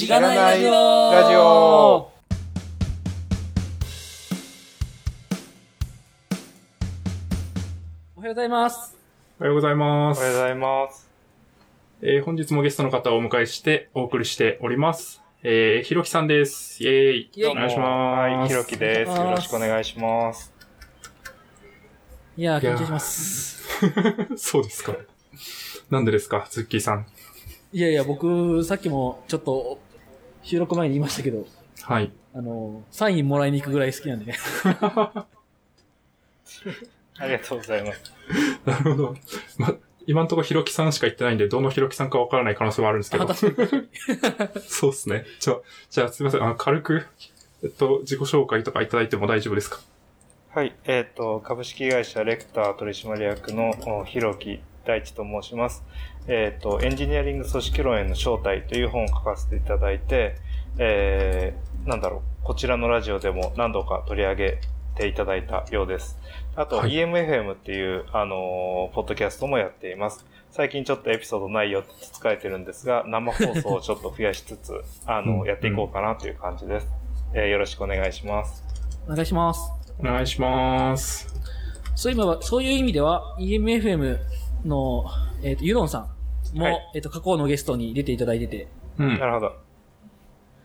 しがないラジオラジオおはようございます。おはようございます。おはようございます。えー本日もゲストの方をお迎えしてお送りしております。えー、ひろきさんです。イェーイ。イお願いします。はい、ひろきです。よろしくお願いします。いやー、いやー緊張します。そうですか。なんでですか、ズッキーさん。いやいや、僕、さっきもちょっと、収録前に言いましたけど、はい。あの、サインもらいに行くぐらい好きなんでね。ありがとうございます。なるほど。ま、今のところひろきさんしか言ってないんで、どのひろきさんかわからない可能性はあるんですけあど。そうですね。じゃあ、じゃあすみません。あ軽く、えっと、自己紹介とかいただいても大丈夫ですか？はい、えっ、と、株式会社レクター取締役のおひろき大地と申します。えっ、と、エンジニアリング組織論への正体という本を書かせていただいて、えー、なんだろう、こちらのラジオでも何度か取り上げていただいたようです。あと、はい EMFM っていう、あのーポッドキャストもやっています。最近ちょっとエピソードないよって疲れてるんですが、生放送をちょっと増やしつつ、あの、うんやっていこうかなという感じです。えーよろしくお願いします。お願いします。お願いします。そういう意味は、そういう意味では、EMFM の、えっ、と、ユノンさんも、はいえっ、と、過去のゲストに出ていただいてて、うんな。るほど。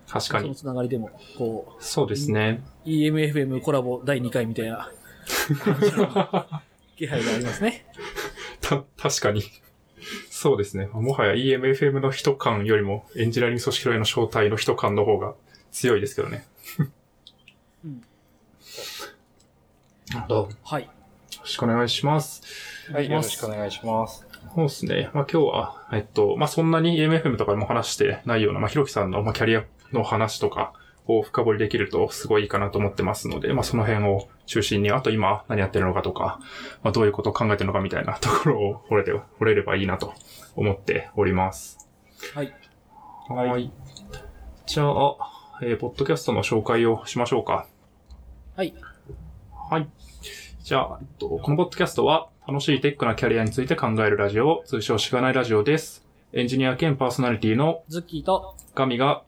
その確かに。つながりでも、こそうですね。う、EMFM コラボ第2回みたいな感じの気配がありますね。た、確かに。そうですね。もはや EMFM の人感よりも、エンジニアリング組織論への正体の人感の方が強いですけどね。うんなるほど。よはい。ろしくお願いします。はい、よろししくお願いします。そうですね。まあ今日は、えっと、まあそんなに EMFM とかでも話してないような、まあひろきさんの、まあ、キャリアの話とかを深掘りできるとすごいいいかなと思ってますので、まあその辺を中心に、あと今何やってるのかとか、まあどういうことを考えてるのかみたいな ところを掘れて、掘れればいいなと思っております。はい。はい。じゃあ、えー、ポッドキャストの紹介をしましょうか。はい。はい。じゃあ、えっと、このポッドキャストは、楽しいテックなキャリアについて考えるラジオ、通称しがないラジオです。エンジニア兼パーソナリティのズッキーと、ガミが、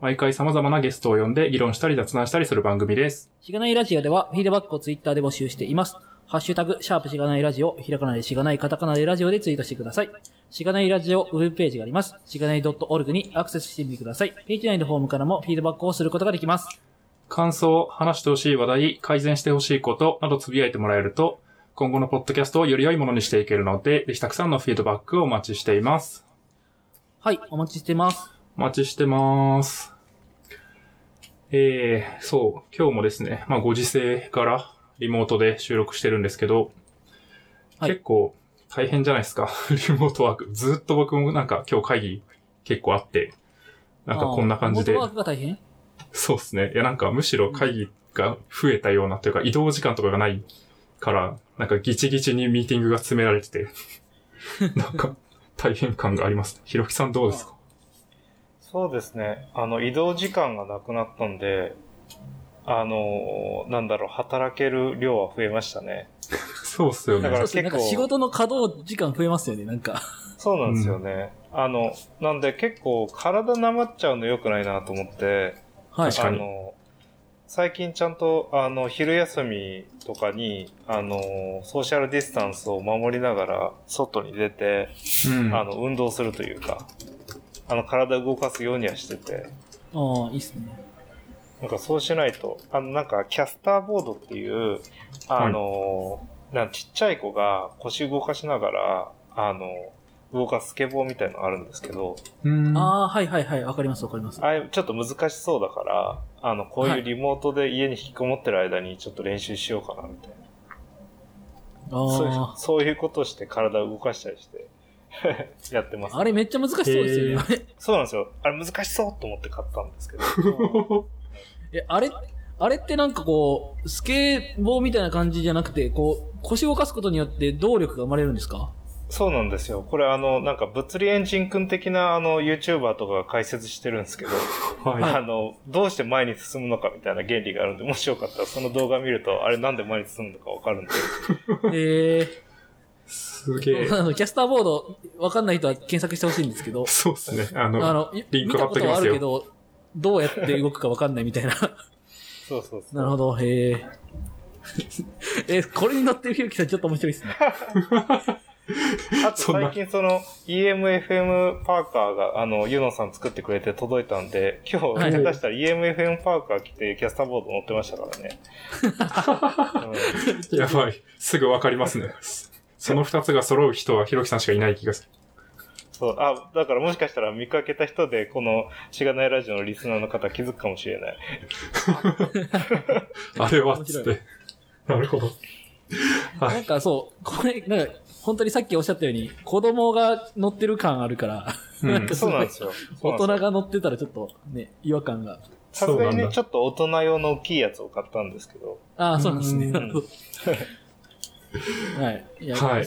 毎回様々なゲストを呼んで議論したり雑談したりする番組です。しがないラジオでは、フィードバックをツイッターで募集しています。ハッシュタグ、シャープしがないラジオ、ひらがなでしがない、カタカナでラジオでツイートしてください。しがないラジオウェブページがあります。しがない .org にアクセスしてみてください。ページ内のフォームからもフィードバックをすることができます。感想、話してほしい話題、改善してほしいことなどつぶやいてもらえると、今後のポッドキャストをより良いものにしていけるので、ぜひたくさんのフィードバックをお待ちしています。はい、お待ちしてます。お待ちしてます。えー、そう、今日もですね、まあご時世からリモートで収録してるんですけど、はい結構大変じゃないですか、リモートワーク。ずっと僕もなんか今日会議結構あって、なんかこんな感じでリモートワークが大変？そうですね。いやなんかむしろ会議が増えたようなというか移動時間とかがないから、なんかギチギチにミーティングが詰められてて、なんか大変感があります。ひろきさんどうですか？そうですね。あの、移動時間がなくなったんで、あの、なんだろう、働ける量は増えましたね。そうっすよねだか。ら結構仕事の稼働時間増えますよね、なんか。そうなんですよね。あの、なんで結構体なまっちゃうの良くないなと思って、はい。確かにあの、最近ちゃんと、あの、昼休みとかに、あの、ソーシャルディスタンスを守りながら、外に出て、うん。あの、運動するというか、あの、体を動かすようにはしてて、ああ、いいっすね。なんかそうしないと、あの、なんか、キャスターボードっていう、あの、なんかちっちゃい子が腰動かしながら、あの、動かすスケボーみたいのがあるんですけど、うん。ああ、はいはいはい。わかりますわかります。あちょっと難しそうだから、あの、こういうリモートで家に引きこもってる間にちょっと練習しようかな、みたいな。そういうあそういうことして体を動かしたりして、やってますあ。。あれめっちゃ難しそうですよね。そうなんですよ。あれ難しそうと思って買ったんですけど。え、あれ、あれってなんかこう、スケボーみたいな感じじゃなくて、こう、腰を動かすことによって動力が生まれるんですか？そうなんですよ。これあの、なんか物理エンジン君的なあの YouTuber とかが解説してるんですけど、はい。あの、どうして前に進むのかみたいな原理があるんで、もしよかったらその動画見ると、あれなんで前に進むのかわかるんで。えー、すげえ。あの、キャスターボード、わかんない人は検索してほしいんですけど、そうですね。あの、あの、リンク見たことはあ貼っときますよるけど、どうやって動くかわかんないみたいな。そうそうそう。なるほど、へえ。え、これに乗ってるひろきさんちょっと面白いですね。あと最近その EMFM パーカーが、あの、ユノさん作ってくれて届いたんで、今日はい下手したら EMFM パーカー来てキャスターボード乗ってましたからね。うんやばい。すぐわかりますね。その二つが揃う人はひろきさんしかいない気がする。そう、あ、だからもしかしたら見かけた人で、このしがないラジオのリスナーの方気づくかもしれない。あれは、面白いつって。なるほど。はないん。かそう、これ、なんか、本当にさっきおっしゃったように、子供が乗ってる感あるから、うんなんかそうなんですよ。大人が乗ってたらちょっとね、違和感が。さすがにね、ちょっと大人用の大きいやつを買ったんですけど。ああ、そうなんですね。うんなるほどはい。いや、はいい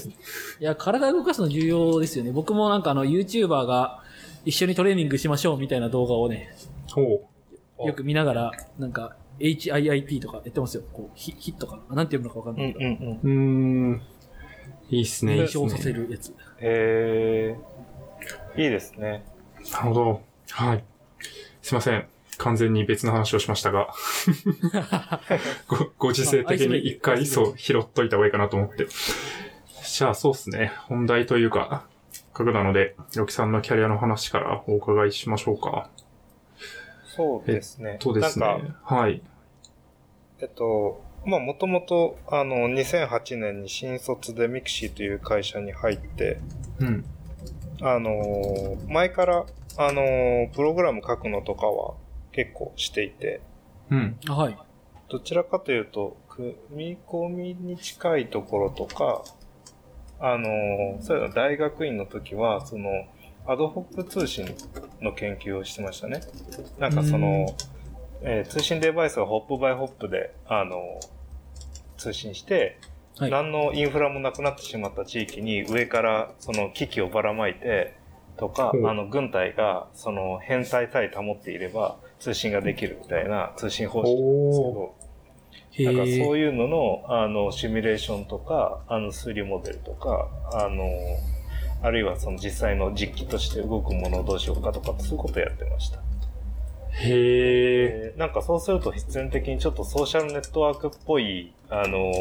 や、体動かすの重要ですよね。僕もなんかあの、YouTuber が一緒にトレーニングしましょうみたいな動画をね、ほおよく見ながら、なんか、HIIT とかやってますよ。こう、ヒヒットかななんて読むのかわかんうんうないけど。んうん。う。うーん。いいっすね。いいっす認証させね。るやつ。へえ、いいですね。なるほど。はい。すいません。完全に別の話をしましたが。ご、ご時世的に一回、そう、拾っといた方がいいかなと思って。じゃあ、そうっすね。本題というか、かくなので、ひろきさんのキャリアの話からお伺いしましょうか。そうですね。そうですね。はい。えっと、まあ、もともと、あの、2008年に新卒でミクシーという会社に入って、うん。あのー前から、あのープログラム書くのとかは結構していて、うん。あはい。どちらかというと、組み込みに近いところとか、あのーそういうの大学院の時は、その、アドホック通信の研究をしてましたね。なんかその、えー通信デバイスがホップバイホップで、あのー通信して、はい。何のインフラもなくなってしまった地域に上からその機器をばらまいてとかほう、あの軍隊がその変態さえ保っていれば通信ができるみたいな通信方式なんですけど、へなんかそうえ。いうのの、あの、シミュレーションとか、あの、数理モデルとか、あの、あるいはその実際の実機として動くものをどうしようかとか、そういうことをやってました。へえ。でなんかそうすると必然的にちょっとソーシャルネットワークっぽい、あの、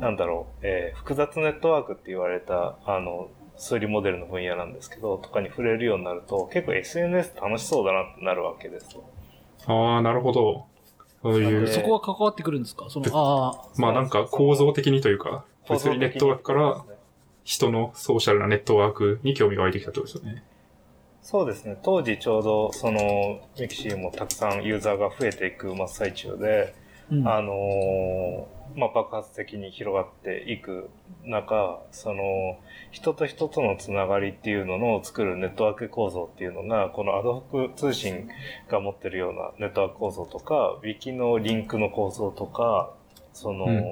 なんだろう、えー複雑ネットワークって言われた、あの、数理モデルの分野なんですけど、とかに触れるようになると、結構 SNS 楽しそうだなってなるわけですよ。ああ、なるほど。そういう、でそこは関わってくるんですか？その、あまあなんか構造的にというか、物理ネットワークから人のソーシャルなネットワークに興味が湧いてきたってことですよね。そうですね。当時ちょうど、その、ミキシーもたくさんユーザーが増えていく真っ最中で、あ、うん。あのーまあ、爆発的に広がっていく中、その、人と人とのつながりっていうのの作るネットワーク構造っていうのが、このアドホック通信が持ってるようなネットワーク構造とか、ウィキのリンクの構造とか、その、うん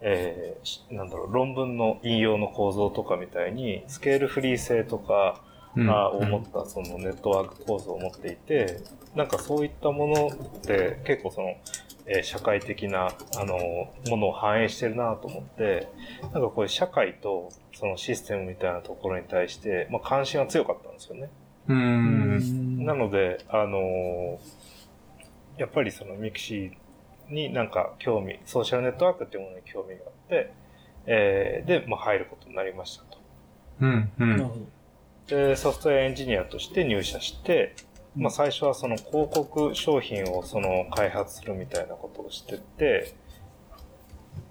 えーしなんだろう、論文の引用の構造とかみたいに、スケールフリー性とか、うんあを持ったそのネットワーク構造を持っていて、なんかそういったものって結構その、えー社会的な、あの、ものを反映してるなと思って、なんかこういう社会とそのシステムみたいなところに対して、まあ関心は強かったんですよね。うんんなので、あのやっぱりそのミクシーになんか興味、ソーシャルネットワークっていうものに興味があって、えーで、まあ入ることになりましたと。うん。うん。なるほど。で、ソフトウェアエンジニアとして入社して、まあ最初はその広告商品をその開発するみたいなことをしてて、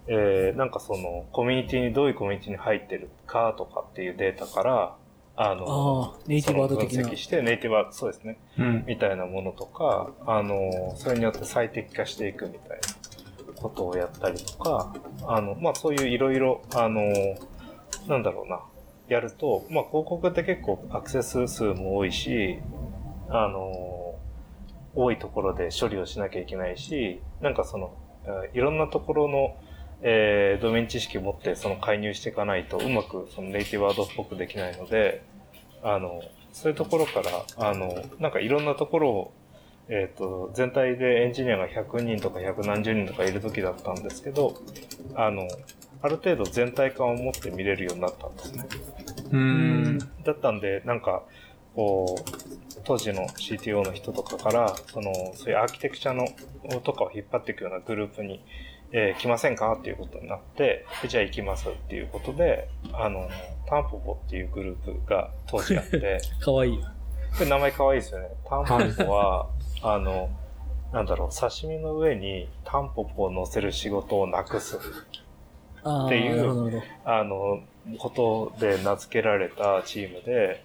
えー、なんかそのコミュニティにどういうコミュニティに入ってるかとかっていうデータから、あの、ああ、ネイティブワード的な分析。して、ネイティブワード、そうですね。うん。みたいなものとか、あの、それによって最適化していくみたいなことをやったりとか、あの、まあそういういろいろ、あの、なんだろうな、やると、まあ広告って結構アクセス数も多いし、あの、多いところで処理をしなきゃいけないし、なんかその、いろんなところの、えードメイン知識を持ってその介入していかないとうまくそのネイティブワードっぽくできないので、あの、そういうところから、あの、なんかいろんなところを、えっ、と、全体でエンジニアが100人とか100何十人とかいる時だったんですけど、あの、ある程度全体感を持って見れるようになったんですね。うーん。だったんで、なんか、こう、当時の CTO の人とかから、その、そういうアーキテクチャの、とかを引っ張っていくようなグループに、えー来ませんかっていうことになって、でじゃあ行きますっていうことで、あの、タンポポっていうグループが当時あって、かわいい。これ名前可愛いですよね。タンポポは、あの、なんだろう、刺身の上にタンポポを乗せる仕事をなくす、っていうあの、ことで名付けられたチームで、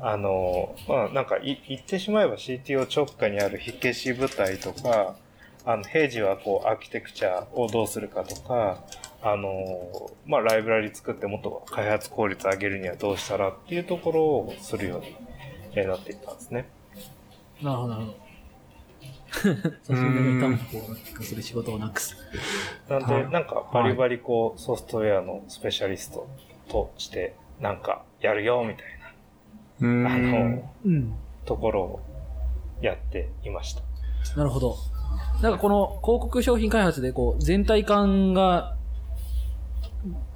あの、まあ、なんかい、言ってしまえば CTO 直下にある火消し部隊とか、あの、平時はこう、アーキテクチャをどうするかとか、あの、まあ、ライブラリ作ってもっと開発効率上げるにはどうしたらっていうところをするようにえーなっていったんですね。ど。なるほど、なるほど。写真でタンポポをなくする仕事をなくす。なんで、はいなんかバリバリこう、ソフトウェアのスペシャリストとして、なんかやるよみたいうーん。な、あの、うん。ところをやっていました。なるほど。なんかこの広告商品開発でこう全体感が、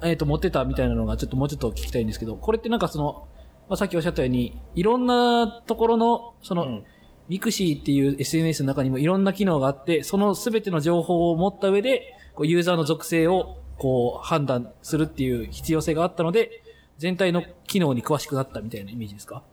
えっ、と持ってたみたいなのがちょっともうちょっと聞きたいんですけど、これってなんかその、まあ、さっきおっしゃったように、いろんなところの、その、うんミクシーっていう SNS の中にもいろんな機能があって、そのすべての情報を持った上で、こうユーザーの属性をこう判断するっていう必要性があったので、全体の機能に詳しくなったみたいなイメージですか？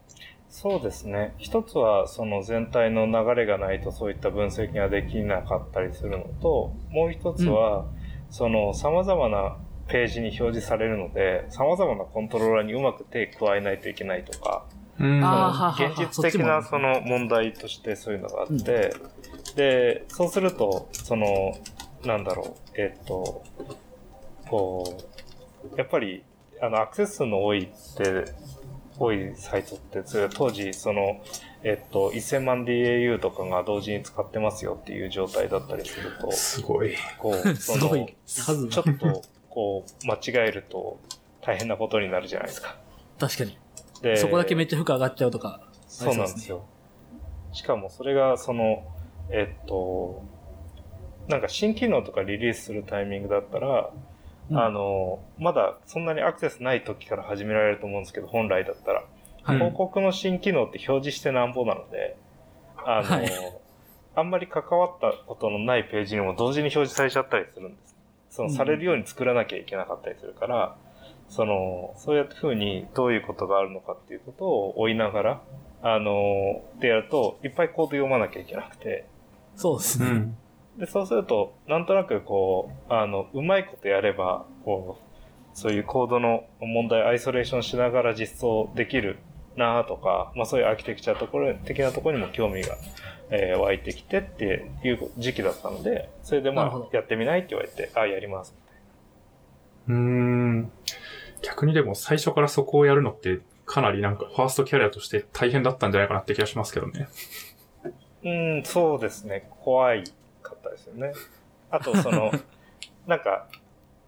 そうですね。一つは、その全体の流れがないとそういった分析ができなかったりするのと、もう一つは、その様々なページに表示されるので、様々なコントローラーにうまく手加えないといけないとか、現実的なその問題としてそういうのがあって、で、そうすると、その、なんだろう、えっと、こう、やっぱり、あの、アクセス数の多いって、多いサイトって、それは当時、その、えっと、1000万 DAU とかが同時に使ってますよっていう状態だったりすると、すごい。こう、すごい数がちょっと、こう、間違えると大変なことになるじゃないですか。確かに。でそこだけめっちゃ負荷上がっちゃうとか。そうなんですよ。しかもそれが、その、えっと、なんか新機能とかリリースするタイミングだったら、うんあの、まだそんなにアクセスない時から始められると思うんですけど、本来だったら。はい。広告の新機能って表示してなんぼなので、あの、はいあんまり関わったことのないページにも同時に表示されちゃったりするんです。その、うんされるように作らなきゃいけなかったりするから、その、そういう風にどういうことがあるのかっていうことを追いながら、あの、でやると、いっぱいコード読まなきゃいけなくて、そうですね。うん。で、そうすると、なんとなくこう、あの、うまいことやれば、こう、そういうコードの問題をアイソレーションしながら実装できるなとか、まあそういうアーキテクチャところ的なところにも興味が、えー湧いてきてっていう時期だったので、それでまあやってみないって言われて、あ、やります。うーん。逆にでも最初からそこをやるのってかなりなんかファーストキャリアとして大変だったんじゃないかなって気がしますけどね。うん、そうですね。怖いかったですよね。あと、その、なんか、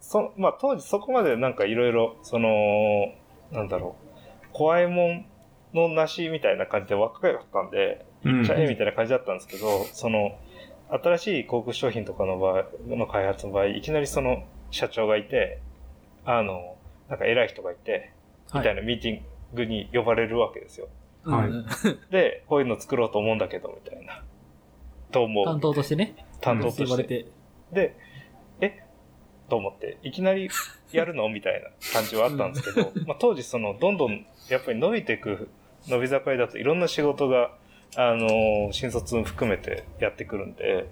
そ、まあ、当時そこまでなんかいろいろ、その、なんだろう、怖いもんのなしみたいな感じで若かったんで、うん。じゃあえみたいな感じだったんですけど、その、新しい広告商品とかの場合、の開発の場合、いきなりその社長がいて、あの、なんか偉い人がいて、みたいなミーティングに呼ばれるわけですよ。はいうんで、こういうの作ろうと思うんだけど、みたいな。と思う。担当としてね。担当と呼ばれして。て。で、え？と思って、いきなりやるの？みたいな感じはあったんですけど、まあ当時その、どんどん、やっぱり伸びていく、伸び盛りだといろんな仕事が、あのー新卒含めてやってくるんで、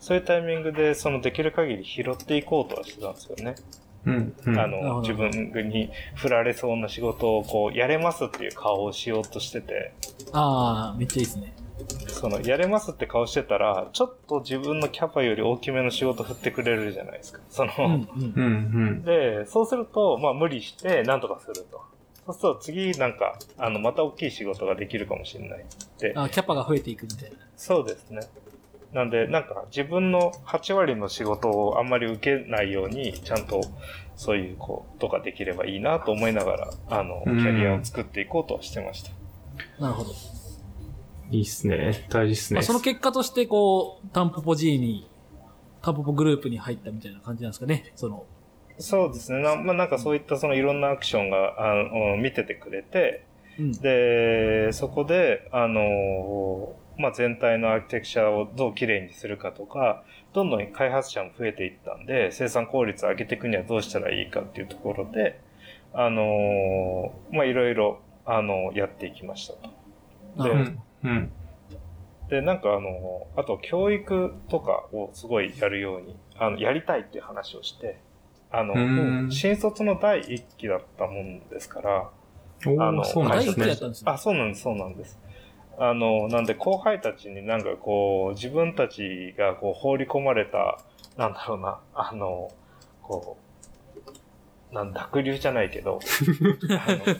そういうタイミングで、そのできる限り拾っていこうとはしてたんですよね。うん。うん。あの、自分に振られそうな仕事をこう、やれますっていう顔をしようとしてて、ああ、めっちゃいいですね。その、やれますって顔してたら、ちょっと自分のキャパより大きめの仕事振ってくれるじゃないですか。その、うん、うんう。ん。うん。で、そうすると、まあ無理して何とかすると。そうすると次なんか、あの、また大きい仕事ができるかもしれないって。あキャパが増えていくみたいな。そうですね。なんで、なんか自分の8割の仕事をあんまり受けないように、ちゃんとそういうことができればいいなと思いながら、あの、キうんャリアを作っていこうとはしてました。なるほど。いいっすね。大事っすね。まあ、その結果として、こう、タンポポ G に、タンポポグループに入ったみたいな感じなんですかね。その、そうですね。なまあ、なんかそういったそのいろんなアクションが、あの、見ててくれて、うん。で、そこで、あの、まあ、全体のアーキテクチャをどうきれいにするかとか、どんどん開発者も増えていったんで、生産効率を上げていくにはどうしたらいいかっていうところで、あの、まあ、いろいろ、あの、やっていきましたと。でうん。うん。で、なんかあの、あと教育とかをすごいやるように、あの、やりたいっていう話をして、あのうん、新卒の第一期だったもんですから、あのそうなんですね。あ、そうなんです、そうなんです。あの、なんで後輩たちになんかこう、自分たちがこう放り込まれた、なんだろうな、あの、こう、なん濁流じゃないけど、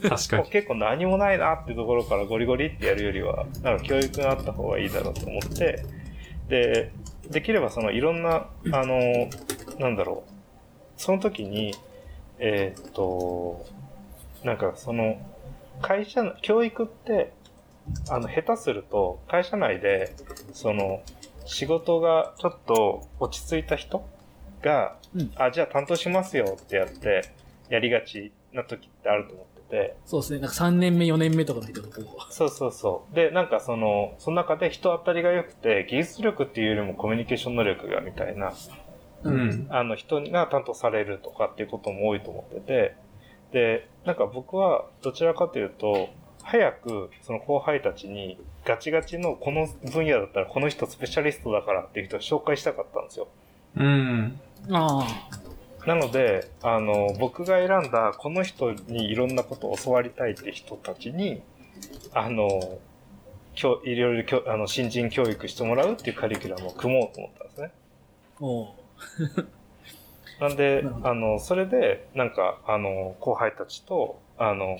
確かに。結構何もないなってところからゴリゴリってやるよりは、なんか教育があった方がいいだろうと思って、で、できればそのいろんな、あの、なんだろう、その時に、えーっと、なんかその、会社の、教育って、あの、下手すると、会社内で、その、仕事がちょっと落ち着いた人が、うんあ、じゃあ担当しますよってやって、やりがちな時ってあると思ってて、そうですね。なんか3年目、4年目とかの人がこう。そうそうそう。で、なんかその、その中で人当たりが良くて、技術力っていうよりもコミュニケーション能力がみたいな、う。ん。あの人が担当されるとかっていうことも多いと思ってて、で、なんか僕はどちらかというと、早くその後輩たちにガチガチのこの分野だったらこの人スペシャリストだからっていう人を紹介したかったんですよ。うん。あなので、あの、僕が選んだこの人にいろんなことを教わりたいって人たちに、あの、教いろいろ教あの新人教育してもらうっていうカリキュラムを組もうと思ったんですね。あ。おう なんであの、それで、なんか、あの、後輩たちと、あの、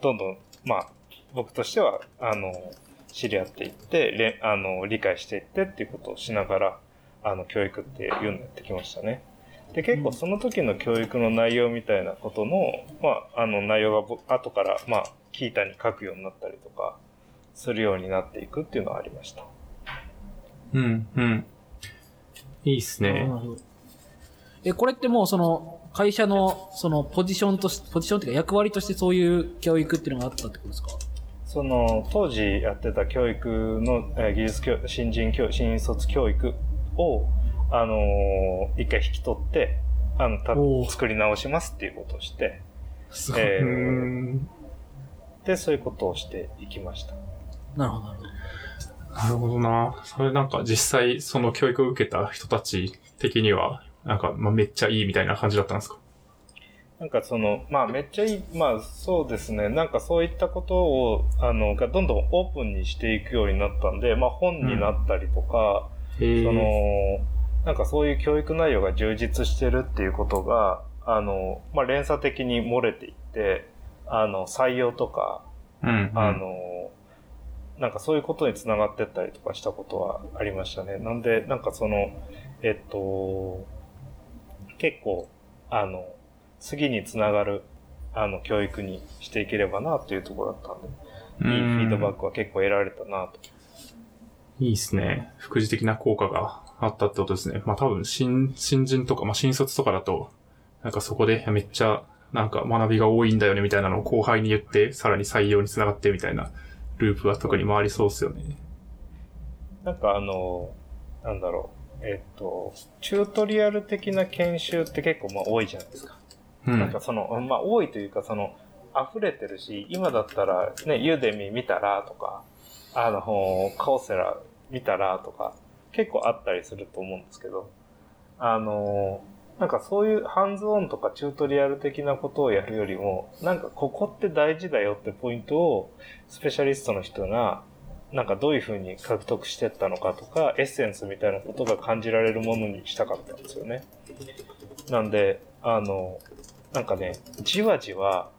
どんどん、まあ、僕としては、あの、知り合っていって、れあの、理解していってっていうことをしながら、あの、教育っていうのをやってきましたね。で、結構その時の教育の内容みたいなことの、まあ、あの、内容がぼ後から、まあ、キータに書くようになったりとか、するようになっていくっていうのはありました。うん。うん。いいっすねなる。ほど。え、これってもうその、会社の、その、ポジションとし、ポジションっていうか役割としてそういう教育っていうのがあったってことですか？その当時やってた教育の、えー技術教新人教新卒教育を、あのー一回引き取ってあのた作り直しますっていうことをしてすごい。えーうん。でそういうことをしていきましたなるほど、なるほど。なるほどな。それなんか実際その教育を受けた人たち的には、なんか、まあ、めっちゃいいみたいな感じだったんですか？なんかそのまあめっちゃいいまあそうですねなんかそういったことをあのがどんどんオープンにしていくようになったんでまあ本になったりとか、へえ。その、なんかそういう教育内容が充実してるっていうことが、あの、まあ、連鎖的に漏れていって、あの、採用とか、うん、うん。あの、なんかそういうことにつながってったりとかしたことはありましたね。なんで、なんかその、えっと、結構、あの、次につながる、あの、教育にしていければなっていうところだったんで、いいフィードバックは結構得られたなと。いいっすね。副次的な効果があったってことですね。まあ多分、新、新人とか、まあ新卒とかだと、なんかそこでめっちゃ、なんか学びが多いんだよねみたいなのを後輩に言って、さらに採用につながってみたいなループは特に回りそうっすよね。なんかあの、なんだろう。えっと、チュートリアル的な研修って結構まあ多いじゃないですか。うんなんか。その、まあ多いというかその、溢れてるし、今だったらね、ユーデミ見たらとか、あの、カオセラ見たらとか、結構あったりすると思うんですけど、あの、なんかそういうハンズオンとかチュートリアル的なことをやるよりも、なんかここって大事だよってポイントをスペシャリストの人がなんかどういう風に獲得してったのかとか、エッセンスみたいなことが感じられるものにしたかったんですよね。なんで、あの、なんかね、じわじわ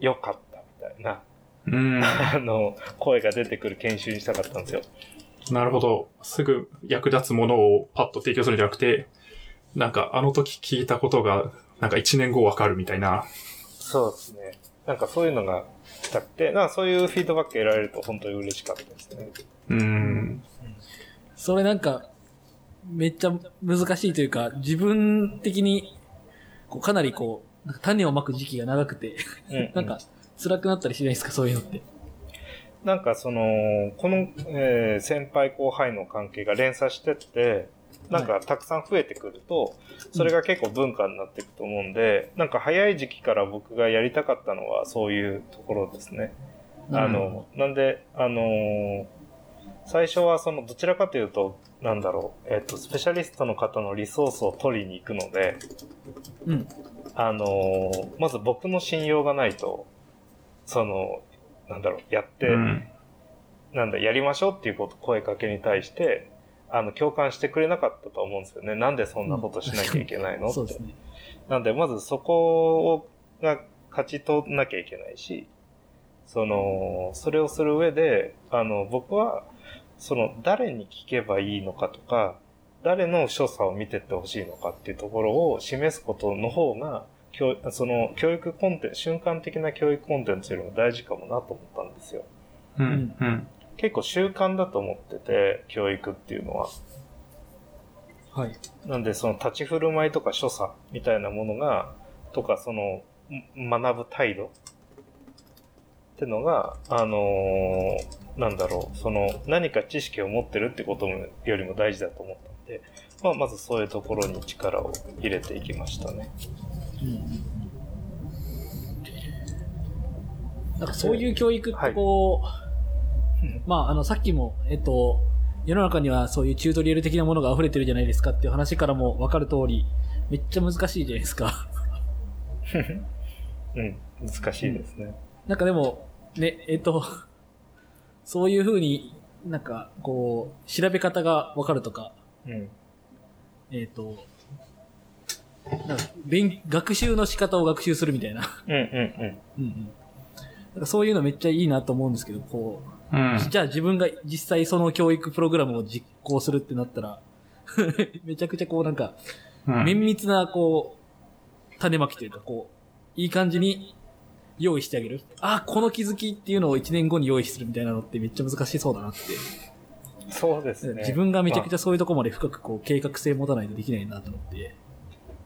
良かったみたいな、うん。あの、声が出てくる研修にしたかったんですよ。なるほど。すぐ役立つものをパッと提供するんじゃなくて、なんかあの時聞いたことが、なんか一年後わかるみたいな。そうですね。なんかそういうのがしたくて、なんかそういうフィードバック得られると本当に嬉しかったですね。うん。それなんか、めっちゃ難しいというか、自分的に、こうかなりこう、なんか種をまく時期が長くて、なんか辛くなったりしないですか、そういうのって。なんかその、この、えー先輩後輩の関係が連鎖してって、なんかたくさん増えてくると、それが結構文化になっていくと思うんで、なんか早い時期から僕がやりたかったのはそういうところですね。あの、なんで、あのー最初はその、どちらかというと、なんだろう、えっ、と、スペシャリストの方のリソースを取りに行くので、うん。あのーまず僕の信用がないと、その、なんだろう、やって、うん。なんだ、やりましょうっていうこと、声かけに対して、あの、共感してくれなかったと思うんですよね。なんでそんなことしなきゃいけないの？って。そうですね。なんで、まずそこを、が勝ち取んなきゃいけないし、その、それをする上で、あの、僕は、その、誰に聞けばいいのかとか、誰の所作を見てってほしいのかっていうところを示すことの方が、教その、教育コンテンツ、瞬間的な教育コンテンツよりも大事かもなと思ったんですよ。うん。うん。結構習慣だと思ってて、教育っていうのは。はい。なんで、その立ち振る舞いとか所作みたいなものが、とか、その、ん学ぶ態度ってのが、あのーなんだろう、その、何か知識を持ってるってこともよりも大事だと思ったんで、まあ、まずそういうところに力を入れていきましたね。うんなんかそういう教育ってこう、うんまあ、あの、さっきも、えっと、世の中にはそういうチュートリアル的なものが溢れてるじゃないですかっていう話からもわかる通り、めっちゃ難しいじゃないですか。うん、難しいですね。なんかでも、ね、えっと、そういう風になんか、こう、調べ方がわかるとか、うん。えっ、と、なんか勉、学習の仕方を学習するみたいな。うんうんうん。うんうん。なんかそういうのめっちゃいいなと思うんですけど、こう、うん。じゃあ自分が実際その教育プログラムを実行するってなったら、めちゃくちゃこうなんか、うん綿密なこう、種まきというかこう、いい感じに用意してあげる。あ、この気づきっていうのを1年後に用意するみたいなのってめっちゃ難しそうだなって。そうですね。自分がめちゃくちゃ。ゃそういうとこまで深くこう計画性持たないとできないなと思って。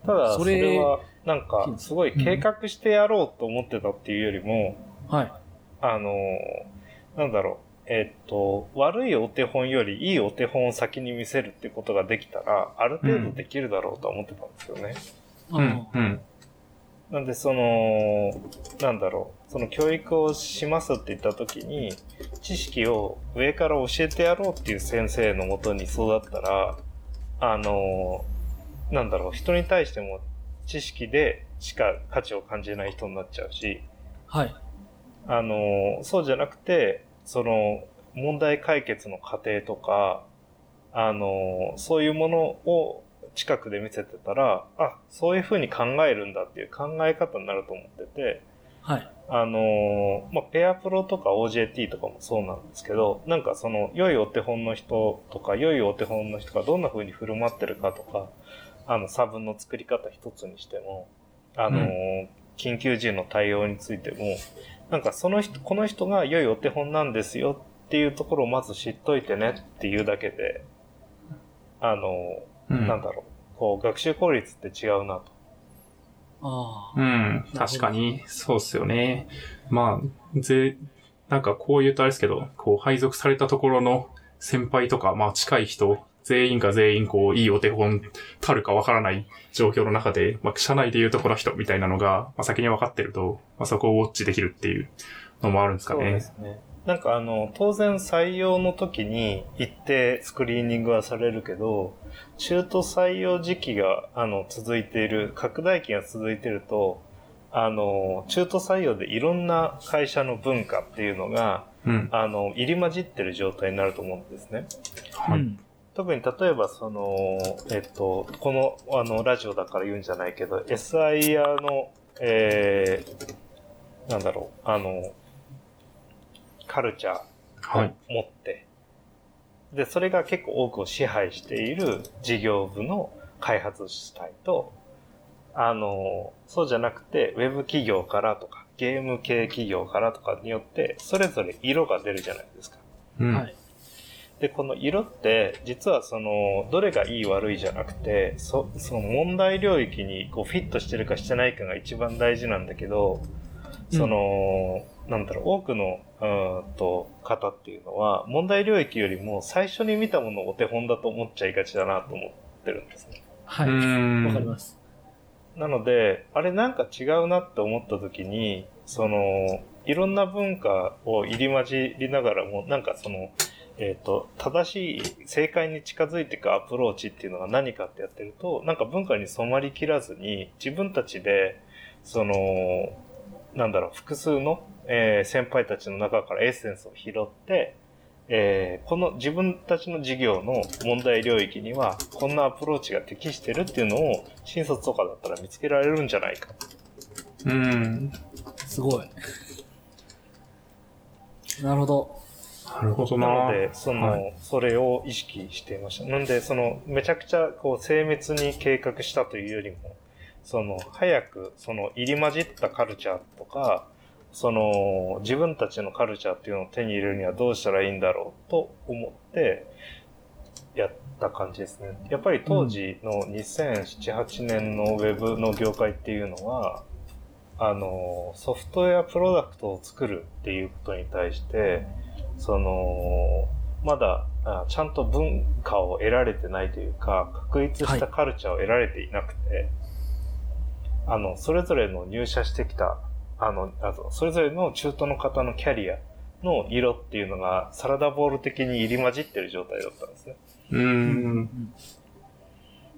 ただ、そそれれは、なんか、すごい計画してやろうと思ってたっていうよりも、はい。あのーなんだろう。えっと、悪いお手本よりいいお手本を先に見せるってことができたら、ある程度できるだろうとは思ってたんですよね。うん。うん。なんで、その、なんだろう。その教育をしますって言った時に、知識を上から教えてやろうっていう先生のもとに育ったら、あの、なんだろう。人に対しても知識でしか価値を感じない人になっちゃうし、はい。あの、そうじゃなくて、その、問題解決の過程とか、あの、そういうものを近くで見せてたら、あ、そういうふうに考えるんだっていう考え方になると思ってて、はい。あの、まあ、ペアプロとか OJT とかもそうなんですけど、なんかその、良いお手本の人とか、良いお手本の人がどんな風に振る舞ってるかとか、あの、差分の作り方一つにしても、あの、う緊急時の対応についても、なんかその人、この人が良いお手本なんですよっていうところをまず知っといてねっていうだけで、あの、うんなんだろう、こう、学習効率って違うなと。ああ。うん。確かに、そうっすよね。まあ、ぜ、なんかこう言うとあれですけど、こう配属されたところの先輩とか、まあ近い人、全員が全員こう、いいお手本たるかわからない状況の中で、まあ社内で言うとこの人みたいなのが、まあ先に分かってると、まあそこをウォッチできるっていうのもあるんですかそうでね。すね。なんかあの、当然採用の時に一定スクリーニングはされるけど、中途採用時期が、あの、続いている、拡大期が続いていると、あの、中途採用でいろんな会社の文化っていうのが、うん。あの、入り混じってる状態になると思うんですね。はい。うん。特に例えばその、えっと、この、あの、ラジオだから言うんじゃないけど、SIR の、えー、なんだろう、あの、カルチャーはい。持って、で、それが結構多くを支配している事業部の開発主体と、あの、そうじゃなくて、ウェブ企業からとか、ゲーム系企業からとかによって、それぞれ色が出るじゃないですか。うん。はい。で、この色って、実はその、どれがいい悪いじゃなくて、そその問題領域にこうフィットしてるかしてないかが一番大事なんだけど、その、なんだろう、多くの、うーんと、方っていうのは、問題領域よりも最初に見たものをお手本だと思っちゃいがちだなと思ってるんですね。はい。うわん。かります。なので、あれなんか違うなって思った時に、その、いろんな文化を入り混じりながらも、なんかその、えっ、と、正しい、正解に近づいていくアプローチっていうのが何かってやってると、なんか文化に染まりきらずに、自分たちで、その、なんだろう、複数の、えー先輩たちの中からエッセンスを拾って、えーこの自分たちの事業の問題領域には、こんなアプローチが適してるっていうのを、新卒とかだったら見つけられるんじゃないか。うん。すごい。なるほど。なるほどな。なので、その、はいそれを意識していました。なんで、その、めちゃくちゃ、こう、精密に計画したというよりも、その、早く、その、入り混じったカルチャーとか、その、自分たちのカルチャーっていうのを手に入れるにはどうしたらいいんだろうと思って、やった感じですね。やっぱり当時の2007、8年のウェブの業界っていうのは、あの、ソフトウェアプロダクトを作るっていうことに対して、その、まだあちゃんと文化を得られてないというか、確立したカルチャーを得られていなくて、あの、それぞれの入社してきた、あの、あとそれぞれの中途の方のキャリアの色っていうのがサラダボール的に入り混じってる状態だったんですね。うん。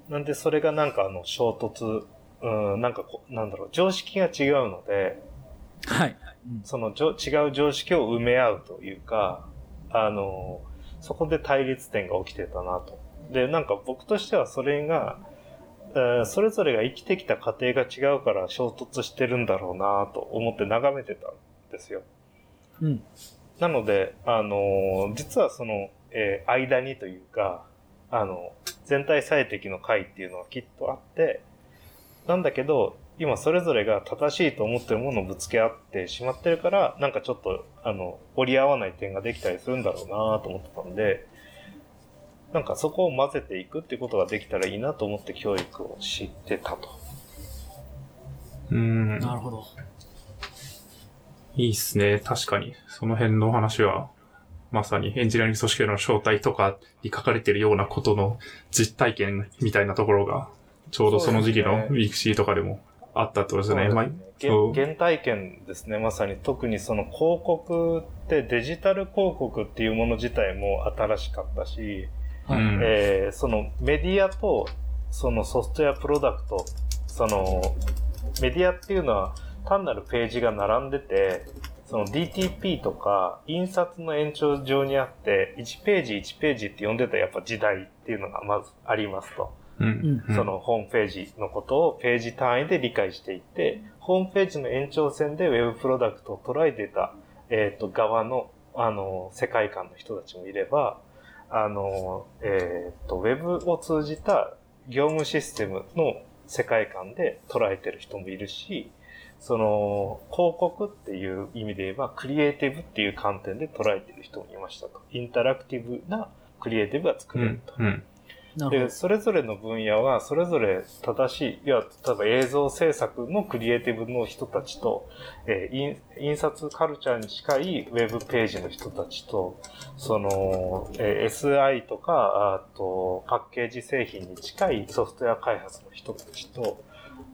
なんでそれがなんかあの衝突、うん、なんかこう、なんだろう、常識が違うので、はい。そのじょ違う常識を埋め合うというか、あの、そこで対立点が起きてたなと。で、なんか僕としてはそれが、えーそれぞれが生きてきた過程が違うから衝突してるんだろうなと思って眺めてたんですよ。うん。なので、あの、実はその、えー間にというか、あの、全体最適の回っていうのはきっとあって、なんだけど、今それぞれが正しいと思ってるものをぶつけ合ってしまってるから、なんかちょっと、あの、折り合わない点ができたりするんだろうなと思ってたんで、なんかそこを混ぜていくっていうことができたらいいなと思って教育を知ってたと。うん。なるほど。いいっすね。確かに。その辺の話は、まさにエンジニアリング組織の正体とかに書かれてるようなことの実体験みたいなところが、ちょうどその時期のウィークシーとかでもあったってことですね。まあ原そう原体験ですね、まさに。特にその広告ってデジタル広告っていうもの自体も新しかったし、はい。うんえーそのメディアとそのソフトウェアプロダクト、そのメディアっていうのは単なるページが並んでて、その DTP とか印刷の延長上にあって、1ページ1ページって呼んでたやっぱ時代っていうのがまずありますと。うん。うんそのホームページのことをページ単位で理解していって、ホームページの延長線でウェブプロダクトを捉えていた、えっ、と、側の、あの、世界観の人たちもいれば、あの、えっ、と、ウェブを通じた業務システムの世界観で捉えてる人もいるし、その、広告っていう意味で言えば、クリエイティブっていう観点で捉えてる人もいましたと。インタラクティブなクリエイティブが作うんれると。。うん。で、なるほど。それぞれの分野は、それぞれ正しい、いや、例えば映像制作のクリエイティブの人たちと、えー印印刷カルチャーに近いウェブページの人たちと、その、えー SI とか、あと、パッケージ製品に近いソフトウェア開発の人たちと、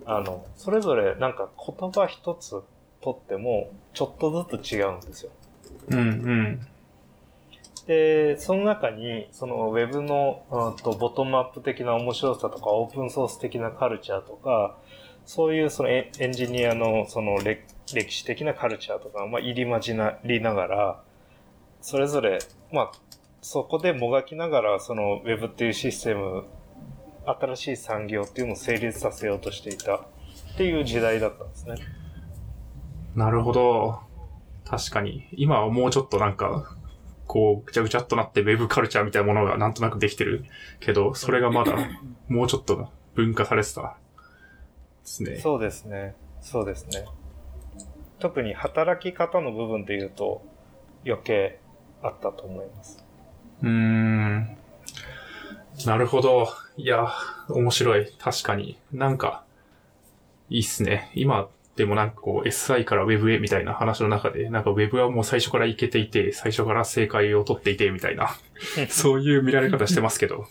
あの、それぞれなんか言葉一つとっても、ちょっとずつ違うんですよ。うん。うん。で、その中に、そのウェブの、うんとボトムアップ的な面白さとか、オープンソース的なカルチャーとか、そういうそのエンジニアのその歴歴史的なカルチャーとか、まあ、入り混じりながら、それぞれ、まあ、そこでもがきながら、そのウェブっていうシステム、新しい産業っていうのを成立させようとしていたっていう時代だったんですね。なるほど。確かに。今はもうちょっとなんか、こう、ぐちゃぐちゃっとなってウェブカルチャーみたいなものがなんとなくできてるけど、それがまだ、もうちょっと分化されてた。ですね。そうですね。そうですね。特に働き方の部分で言うと余計あったと思います。うーん。なるほど。いや、面白い。確かに。なんか、いいっすね。今、でもなんかこう SI から Web へみたいな話の中で、なんか Web はもう最初からいけていて、最初から正解を取っていてみたいな、そういう見られ方してますけど、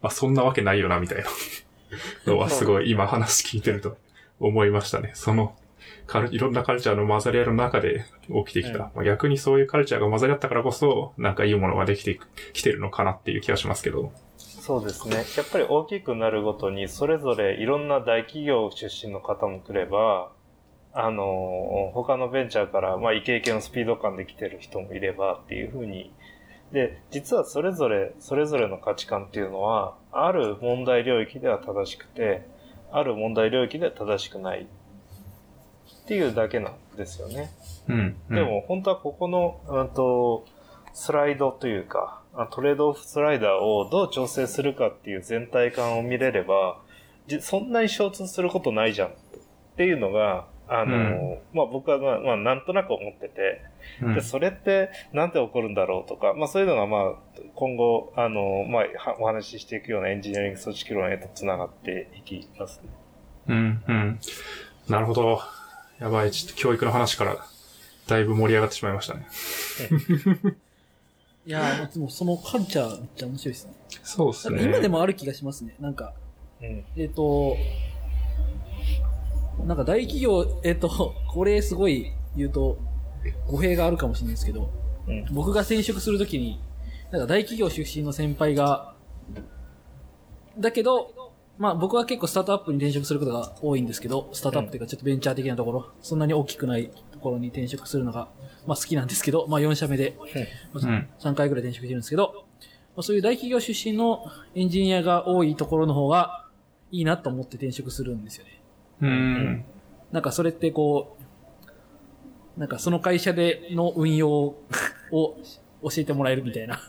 まあそんなわけないよなみたいなのはすごい今話聞いてると思いましたね。その、カルいろんなカルチャーの混ざり合いの中で起きてきた。うんまあ、逆にそういうカルチャーが混ざり合ったからこそ、なんかいいものができてきてるのかなっていう気がしますけど。そうですね。やっぱり大きくなるごとに、それぞれいろんな大企業出身の方も来れば、あの、他のベンチャーから、まあ、イケイケのスピード感で来てる人もいればっていうふうに、で、実はそれぞれ、それぞれの価値観っていうのは、ある問題領域では正しくて、ある問題領域では正しくないっていうだけなんですよね。うん。うんで、も本当はここの、うんと、スライドというか、あトレードオフスライダーをどう調整するかっていう全体感を見れれば、じそんなに衝突することないじゃんっていうのが、あの、まあ僕はまあ、まあなんとなく思ってて、うんで、それってなんで起こるんだろうとか、まあそういうのがまあ今後、あの、まあはお話ししていくようなエンジニアリング組織論へとつながっていきますね。うん、うん。なるほど。やばい、ちょっと教育の話からだいぶ盛り上がってしまいましたね。いやー、でもそのカルチャーめっちゃ面白いですね。そうですね。今でもある気がしますね。なんか、うん。えっ、と、なんか大企業、えっ、と、これすごい言うと、語弊があるかもしれないですけど、うん。僕が転職するときに、なんか大企業出身の先輩が、だけど、まあ僕は結構スタートアップに転職することが多いんですけど、スタートアップっていうかちょっとベンチャー的なところ、そんなに大きくないところに転職するのが、まあ好きなんですけど、まあ4社目で、まあうん。3回ぐらい転職してるんですけど、まあ、そういう大企業出身のエンジニアが多いところの方がいいなと思って転職するんですよね。うん。なんかそれってこう、なんかその会社での運用 を教えてもらえるみたいな。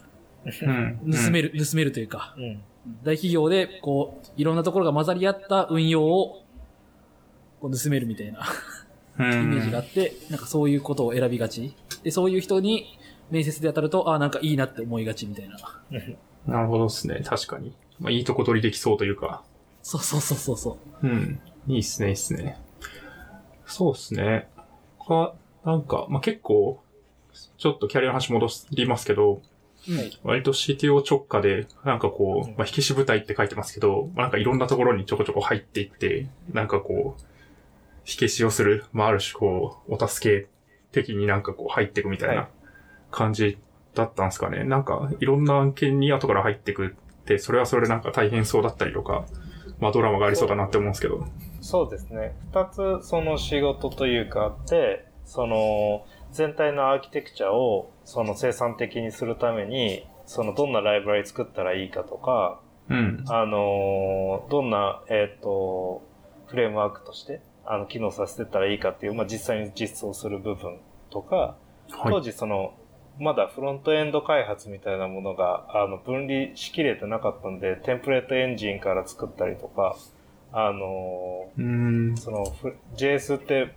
うん。盗める、盗めるというか、うん。大企業でこう、いろんなところが混ざり合った運用をこう盗めるみたいなうん。イメージがあって、なんかそういうことを選びがち。で、そういう人に面接で当たると、ああ、なんかいいなって思いがちみたいな。なるほどですね。確かに。まあ、いいとこ取りできそうというか。そうそうそうそうそう。うん。いいっすね、いいっすね。そうっすね。他、なんか、まあ、結構、ちょっとキャリアの話戻りますけど、はい。割と CTO 直下で、なんかこう、まあ、火消し部隊って書いてますけど、まあ、なんかいろんなところにちょこちょこ入っていって、なんかこう、火消しをする、まあ、ある種こう、お助け的になんかこう入っていくみたいはない感じだったんですかね。なんか、いろんな案件に後から入っていくって、それはそれでなんか大変そうだったりとか、まあ、ドラマがありそうだなって思うんですけど。そうですね。二つその仕事というかあって、その全体のアーキテクチャをその生産的にするために、そのどんなライブラリ作ったらいいかとか、うん。あの、どんな、えっ、と、フレームワークとして、あの、機能させてったらいいかっていう、まあ、実際に実装する部分とか、当はい。時その、まだフロントエンド開発みたいなものが、あの、分離しきれてなかったんで、テンプレートエンジンから作ったりとか、あの、うーん。そのフ JS って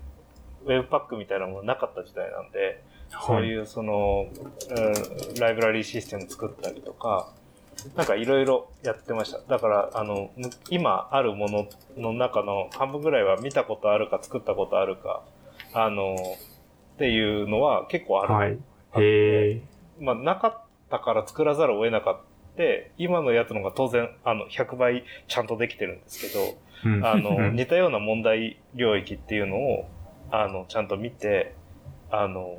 ウェブパックみたいなものなかった時代なんで、そうはい。いうその、うんライブラリーシステム作ったりとか、なんかいろいろやってました。だから、あの、む今あるものの中の半分ぐらいは見たことあるか作ったことあるか、あの、っていうのは結構ある。はい。へえ。まあ、なかったから作らざるを得なかった。今のやつの方が当然、あの、100倍ちゃんとできてるんですけど、うんあの、似たような問題領域っていうのを、あの、ちゃんと見て、あの、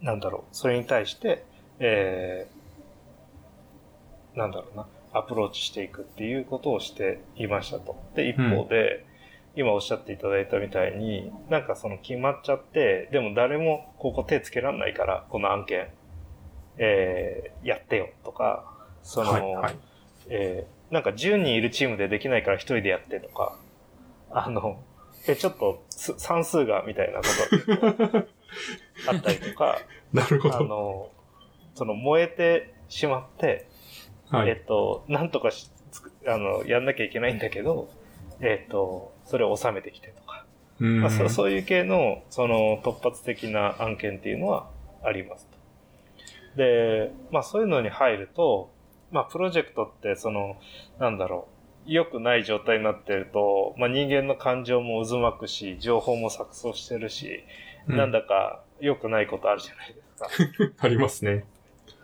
なんだろう、それに対して、えー、なんだろうな、アプローチしていくっていうことをしていましたと。で、一方で、今おっしゃっていただいたみたいに、なんかその決まっちゃって、でも誰もここ手つけらんないから、この案件、えー、やってよとか、その、はい。はい。えーなんか10人いるチームでできないから1人でやってとか、あの、え、ちょっとす算数がみたいなことあったりとか、なるほど。あの、その燃えてしまって、はい。えっと、なんとかし、つくあの、やんなきゃいけないんだけど、えっと、それを収めてきてとか、うーんまあ、そそういう系の、その突発的な案件っていうのはありますと。で、まあそういうのに入ると、まあプロジェクトってその、なんだろう、良くない状態になってると、まあ人間の感情も渦巻くし、情報も錯綜してるし、うんなんだか良くないことあるじゃないですか。ありますね。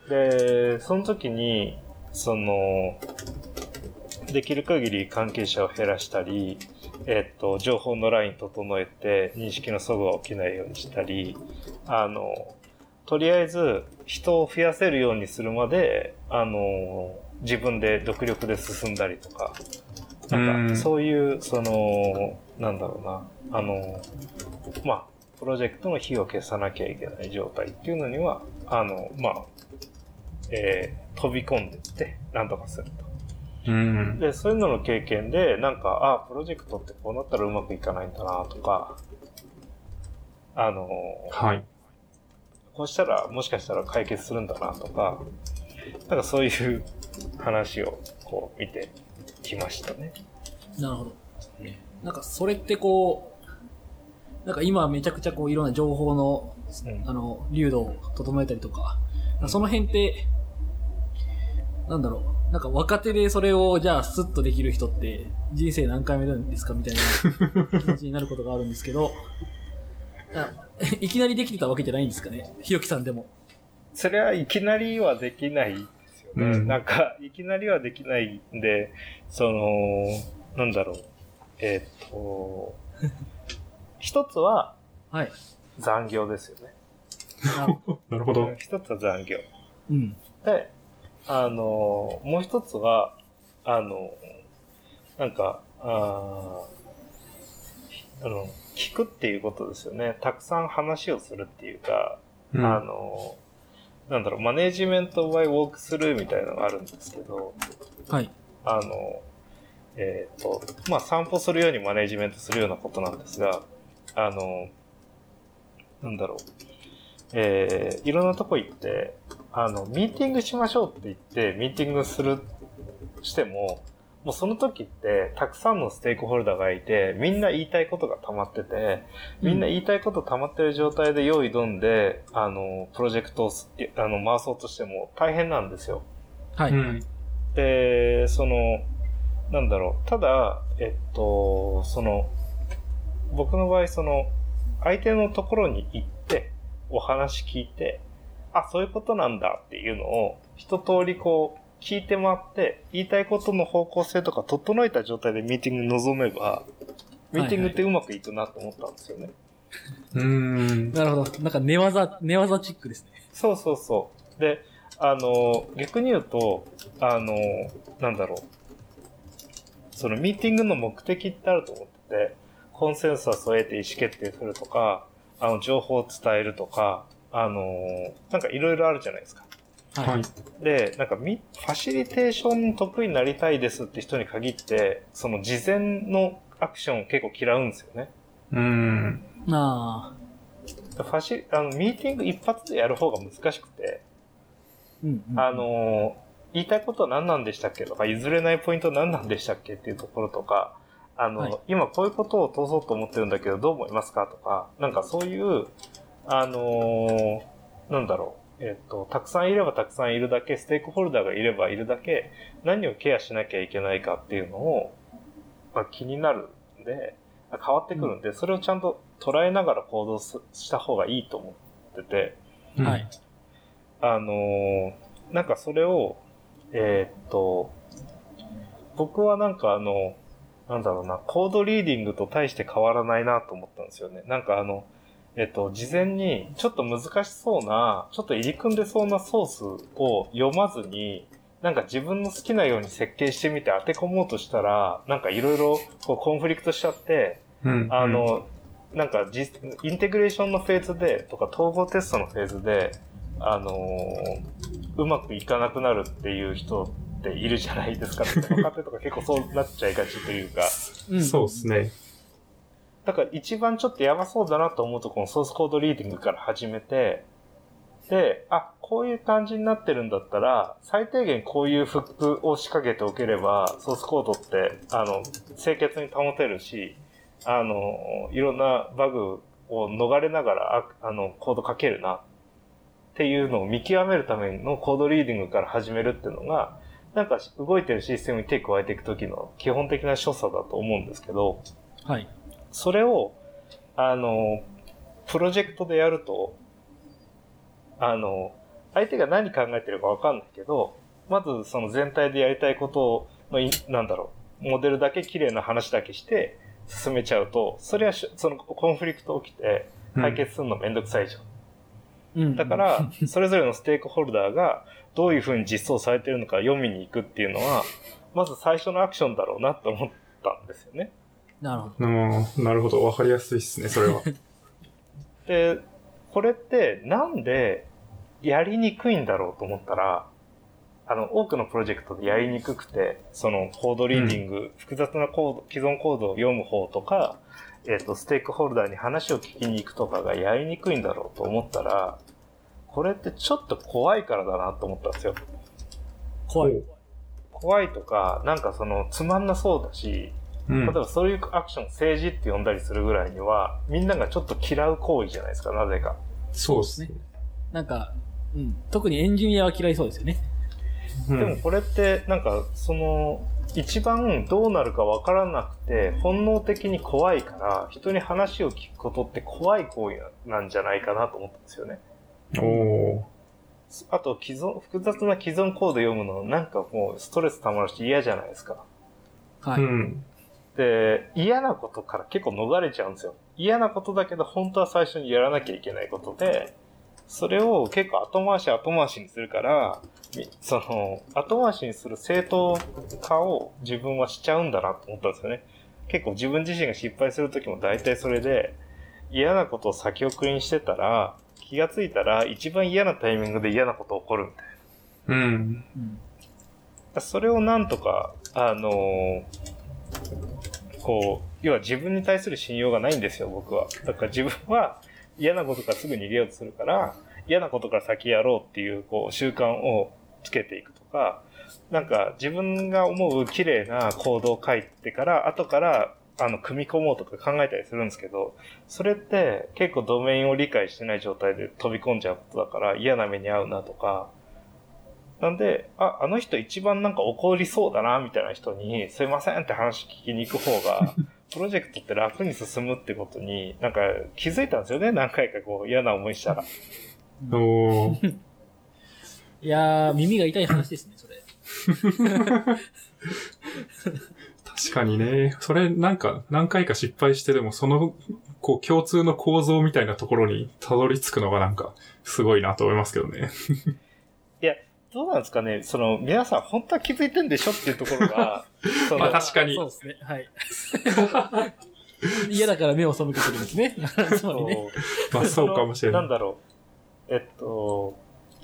で、その時に、その、できる限り関係者を減らしたり、えっと、情報のライン整えて認識の齟齬が起きないようにしたり、あの、とりあえず人を増やせるようにするまで、あの、自分で独力で進んだりとか、なんうんか、そういう、その、なんだろうな、あの、まあ、プロジェクトの火を消さなきゃいけない状態っていうのには、あの、まあ、えー飛び込んでって、なんとかすると。うん。で、そういうのの経験で、なんか、あ、プロジェクトってこうなったらうまくいかないんだなとか、あの、はい。こうしたらもしかしたら解決するんだなとか、なんかそういう話をこう見てきましたね。なるほど。なんかそれってこう、なんか今めちゃくちゃこういろんな情報の、うんあの、流動を整えたりとか、その辺って、なんだろう、なんか若手でそれをじゃあスッとできる人って人生何回目なんですかみたいな気持ちになることがあるんですけど、あ いきなりできてたわけじゃないんですかね。ひろきさんでも。それはいきなりはできないですよね。うんなんか、いきなりはできないんで、その、なんだろう。えーっと、一つははい。残業ですよね。あ なるほど。一つは残業。うん。で、あの、もう一つは、あの、なんか、あーあの、聞くっていうことですよね。たくさん話をするっていうか、うんあの、なんだろう、マネジメントバイウォークスルーみたいなのがあるんですけど、はい。あの、えっ、と、まあ、散歩するようにマネジメントするようなことなんですが、あの、なんだろう、えーいろんなとこ行って、あの、ミーティングしましょうって言って、ミーティングする、しても、もうその時って、たくさんのステークホルダーがいて、みんな言いたいことが溜まってて、みんな言いたいこと溜まってる状態で用意どんで、あの、プロジェクトをすあの回そうとしても大変なんですよ。はい。うん。で、その、なんだろう。ただ、えっと、その、僕の場合、その、相手のところに行って、お話聞いて、あ、そういうことなんだっていうのを、一通りこう、聞いて回って、言いたいことの方向性とか整えた状態でミーティングに臨めば、ミーティングってうまくいくなと思ったんですよね。うん。なるほど。なんか寝技、寝技チックですね。そうそうそう。で、あの、逆に言うと、あの、なんだろう。そのミーティングの目的ってあると思ってて、コンセンサスを得て意思決定するとか、あの、情報を伝えるとか、あの、なんかいろいろあるじゃないですか。はい。で、なんかミ、ファシリテーション得意になりたいですって人に限って、その事前のアクションを結構嫌うんですよね。うん。ああ。ファシあの、ミーティング一発でやる方が難しくて、うん、うん。あ、のー言いたいことは何なんでしたっけとか、譲れないポイント何なんでしたっけっていうところとか、あの、はい今こういうことを通そうと思ってるんだけど、どう思いますかとか、なんかそういう、あのーなんだろう、えっ、と、たくさんいればたくさんいるだけ、ステークホルダーがいればいるだけ、何をケアしなきゃいけないかっていうのを、まあ、気になるんで、あ変わってくるんで、それをちゃんと捉えながら行動すした方がいいと思ってて、うんはい。あのーなんかそれを、えーっと、僕はなんかあの、なんだろうな、コードリーディングと大して変わらないなと思ったんですよね。なんかあの、えっと、事前にちょっと難しそうな、ちょっと入り組んでそうなソースを読まずに、なんか自分の好きなように設計してみて当て込もうとしたら、なんかいろいろこうコンフリクトしちゃって、うん。あの、なんか実、インテグレーションのフェーズで、とか統合テストのフェーズで、あのーうまくいかなくなるっていう人っているじゃないですか。若手とか結構そうなっちゃいがちというか。うん。そうですね。だから一番ちょっとやばそうだなと思うと、このソースコードリーディングから始めて、で、あ、こういう感じになってるんだったら、最低限こういうフックを仕掛けておければ、ソースコードって、あの、清潔に保てるし、あの、いろんなバグを逃れながら、ああの、コード書けるな、っていうのを見極めるためのコードリーディングから始めるっていうのが、なんか動いてるシステムに手加えていくときの基本的な所作だと思うんですけど、はい。それを、あの、プロジェクトでやると、あの、相手が何考えてるかわかんないけど、まずその全体でやりたいことのい、なんだろう、モデルだけ綺麗な話だけして進めちゃうと、それはしそのコンフリクト起きて解決するのめんどくさいじゃん。うん。だから、それぞれのステークホルダーがどういうふうに実装されてるのか読みに行くっていうのは、まず最初のアクションだろうなと思ったんですよね。なるほど。うん、なるほど。わかりやすいっすね、それは。で、これってなんでやりにくいんだろうと思ったら、あの、多くのプロジェクトでやりにくくて、そのコードリーディング、複雑なコード、既存コードを読む方とか、えっ、と、ステークホルダーに話を聞きに行くとかがやりにくいんだろうと思ったら、これってちょっと怖いからだなと思ったんですよ。怖い。怖いとか、なんかその、つまんなそうだし、うん例え。ばそういうアクション、政治って呼んだりするぐらいには、みんながちょっと嫌う行為じゃないですか、なぜか。そうですね。なんか、うん。特にエンジニアは嫌いそうですよね。うん。でもこれって、なんか、その、一番どうなるかわからなくて、本能的に怖いから、人に話を聞くことって怖い行為なんじゃないかなと思ったんですよね。おー。あと、既存、複雑な既存コード読むの、なんかもうストレス溜まるし嫌じゃないですか。はい。うん。で、嫌なことから結構逃れちゃうんですよ。嫌なことだけど、本当は最初にやらなきゃいけないことで、それを結構後回し後回しにするから、みその、後回しにする正当化を自分はしちゃうんだなと思ったんですよね。結構自分自身が失敗するときも大体それで、嫌なことを先送りにしてたら、気がついたら一番嫌なタイミングで嫌なこと起こるみたいな。うん。うん。それをなんとか、あのーこう、要は自分に対する信用がないんですよ、僕は。だから自分は嫌なことからすぐ逃げようとするから、嫌なことから先やろうっていう、こう、習慣をつけていくとか、なんか自分が思う綺麗な行動を書いてから、後から、あの、組み込もうとか考えたりするんですけど、それって結構ドメインを理解してない状態で飛び込んじゃうことだから嫌な目に遭うなとか、なんで、あ、あの人一番なんか怒りそうだな、みたいな人に、すいませんって話聞きに行く方が、プロジェクトって楽に進むってことに、なんか気づいたんですよね、何回かこう嫌な思いしたら。おー。いやー、耳が痛い話ですね、それ。確かにね。それなんか何回か失敗してでもその、こう共通の構造みたいなところにたどり着くのがなんかすごいなと思いますけどね。どうなんですかね？その、皆さん本当は気づいてんでしょっていうところが、そのまあ確かにそうですね。はい。嫌だから目を背けてるんですね。つままあそうかもしれな。ないんだろう。えっと、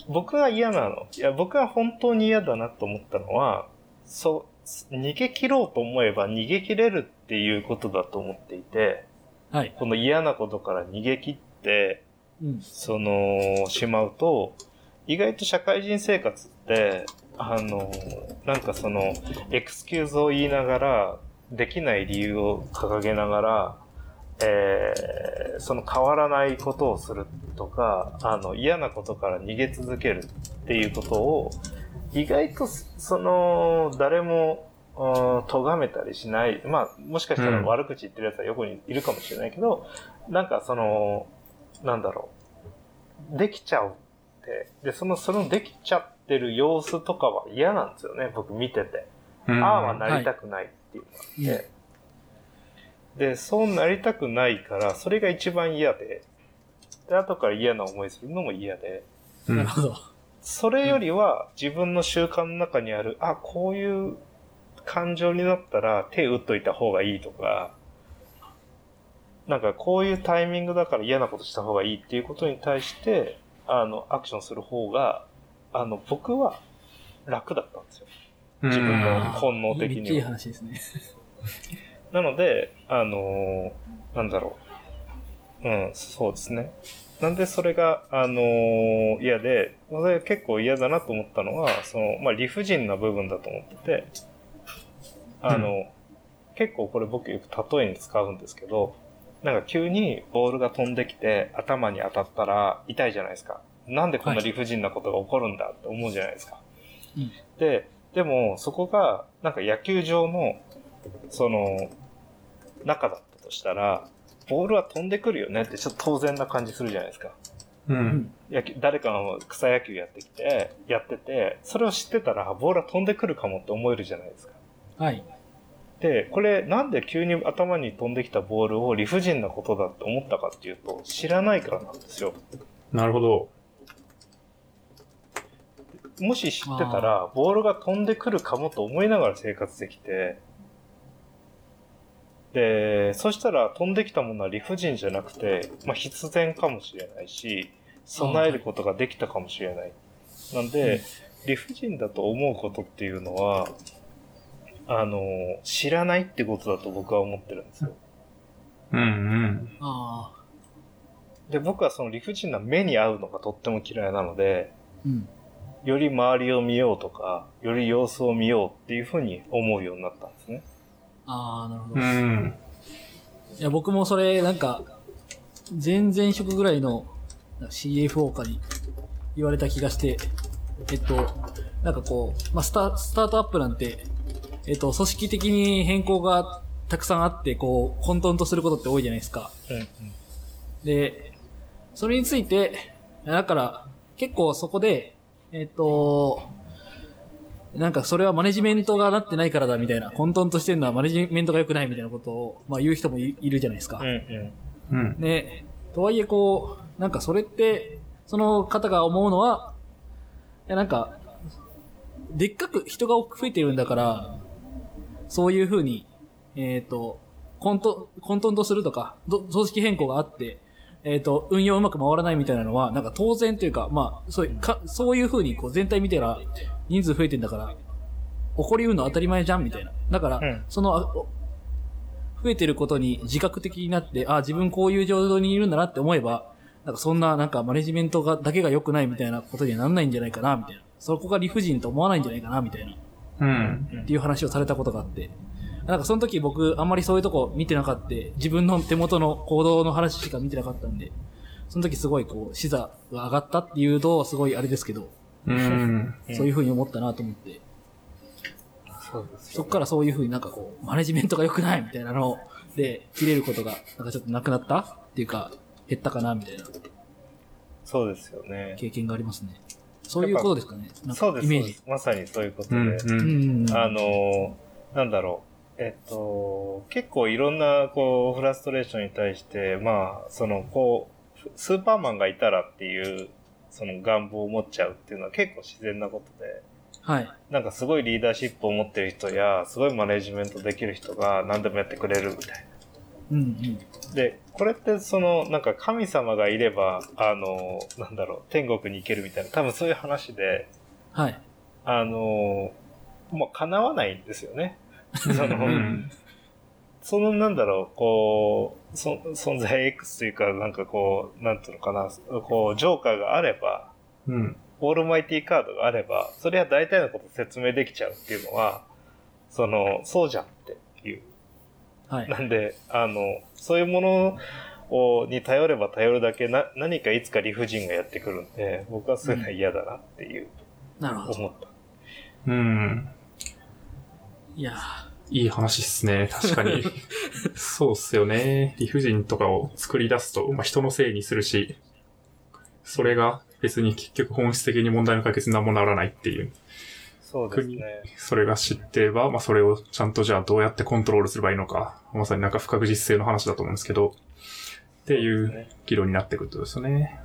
僕が嫌なの。いや、僕が本当に嫌だなと思ったのは、そう、逃げ切ろうと思えば逃げ切れるっていうことだと思っていて、はい。この嫌なことから逃げ切って、うん。その、しまうと、意外と社会人生活って、あの、なんかその、エクスキューズを言いながら、できない理由を掲げながら、えーその変わらないことをするとか、あの、嫌なことから逃げ続けるっていうことを、意外と、その、誰も、うん咎めたりしない。まあ、もしかしたらうん悪口言ってる奴は横にいるかもしれないけど、なんかその、なんだろう。できちゃうって。で、その、そのできちゃってる様子とかは嫌なんですよね。僕見てて。うんああはなりたくないっていうのがあって。で、そうなりたくないから、それが一番嫌で。で、後から嫌な思いするのも嫌で。うんなるほど。それよりは自分の習慣の中にある、あ、こういう感情になったら手打っといた方がいいとか、なんかこういうタイミングだから嫌なことした方がいいっていうことに対して、あの、アクションする方が、あの、僕は楽だったんですよ。自分の本能的にはいい話ですね。なので、あのーなんだろう。うん、そうですね。なんでそれが、あのー嫌で、それ結構嫌だなと思ったのは、その、まあ、理不尽な部分だと思ってて、あの、結構これ僕よく例えに使うんですけど、なんか急にボールが飛んできて頭に当たったら痛いじゃないですか。なんでこんな理不尽なことが起こるんだって思うじゃないですか。うんで、でもそこがなんか野球場のその中だったとしたら、ボールは飛んでくるよねってちょっと当然な感じするじゃないですか。う。うんん。野球誰かが草野球やってきて、やってて、それを知ってたらボールは飛んでくるかもって思えるじゃないですか。はい。で、これなんで急に頭に飛んできたボールを理不尽なことだって思ったかっていうと、知らないからなんですよ。なるほど。もし知ってたら、ボールが飛んでくるかもと思いながら生活できて、で、そしたら飛んできたものは理不尽じゃなくて、まあ必然かもしれないし、備えることができたかもしれない。なんで、理不尽だと思うことっていうのは、あの、知らないってことだと僕は思ってるんですよ。うんうん。ああ。で、僕はその理不尽な目に合うのがとっても嫌いなので、うん。より周りを見ようとか、より様子を見ようっていうふうに思うようになったんですね。ああ、なるほど。ういん。や、僕もそれ、なんか、前々職ぐらいの CFO かに言われた気がして、えっと、なんかこう、まあ、スタ、スタートアップなんて、えっと、組織的に変更がたくさんあって、こう、混沌とすることって多いじゃないですか。うんで、それについて、だから、結構そこで、えっ、と、なんかそれはマネジメントがなってないからだみたいな、混沌としてるのはマネジメントが良くないみたいなことを、まあ言う人もいいるじゃないですか。うんうん。うん。ね、とはいえこう、なんかそれって、その方が思うのは、いやなんか、でっかく人が増えてるんだから、そういう風に、えっ、と、混沌、混沌とするとか、ど組織変更があって、えっ、と、運用うまく回らないみたいなのは、なんか当然というか、まあ、そういう、か、そういう風にこう全体見てら、人数増えてんだから、起こりうるの当たり前じゃんみたいな。だから、うんその、あ増えてることに自覚的になって、あ、自分こういう状況にいるんだなって思えば、なんかそんな、なんかマネジメントが、だけが良くないみたいなことにはなんないんじゃないかな、みたいな。そこが理不尽と思わないんじゃないかな、みたいな。うん。っていう話をされたことがあって。なんかその時僕あんまりそういうとこ見てなかった。自分の手元の行動の話しか見てなかったんで、その時すごいこう、視座が上がったっていうと、すごいあれですけど、うん。そういう風に思ったなと思って、そうですそっからそういう風になんかこう、マネジメントが良くないみたいなので、切れることが、なんかちょっとなくなったっていうか、減ったかなみたいなそうですよね。経験がありますね。そういうことですかね。そうです。イメージ。まさにそういうことで。うん。う。うんん。あの、なんだろう。えっと、結構いろんな、こう、フラストレーションに対して、まあ、その、こう、スーパーマンがいたらっていう、その願望を持っちゃうっていうのは結構自然なことで、はい。なんかすごいリーダーシップを持ってる人や、すごいマネジメントできる人が何でもやってくれるみたいうんうん。な。で、これってその、なんか神様がいれば、あの、なんだろう、天国に行けるみたいな、多分そういう話で、はい。あの、もう叶わないんですよね。その、うん。そのなんだろう、こう、そ存在 X というか、なんかこう、なんていうのかな、こう、ジョーカーがあれば、うん。オールマイティカードがあれば、それは大体のこと説明できちゃうっていうのは、その、そうじゃんって。はい。なんで、あの、そういうものを、に頼れば頼るだけな、何かいつか理不尽がやってくるんで、僕はそういうのは嫌だなっていう、なるほど。思った。うん。いやいい話っすね。確かに。そうっすよね。理不尽とかを作り出すと、まあ、人のせいにするし、それが別に結局本質的に問題の解決に何もならないっていう。そうですね。それが知ってれば、まあ、それをちゃんとじゃあどうやってコントロールすればいいのか。まさになんか不確実性の話だと思うんですけど、っていうね議論になってくるとですよね。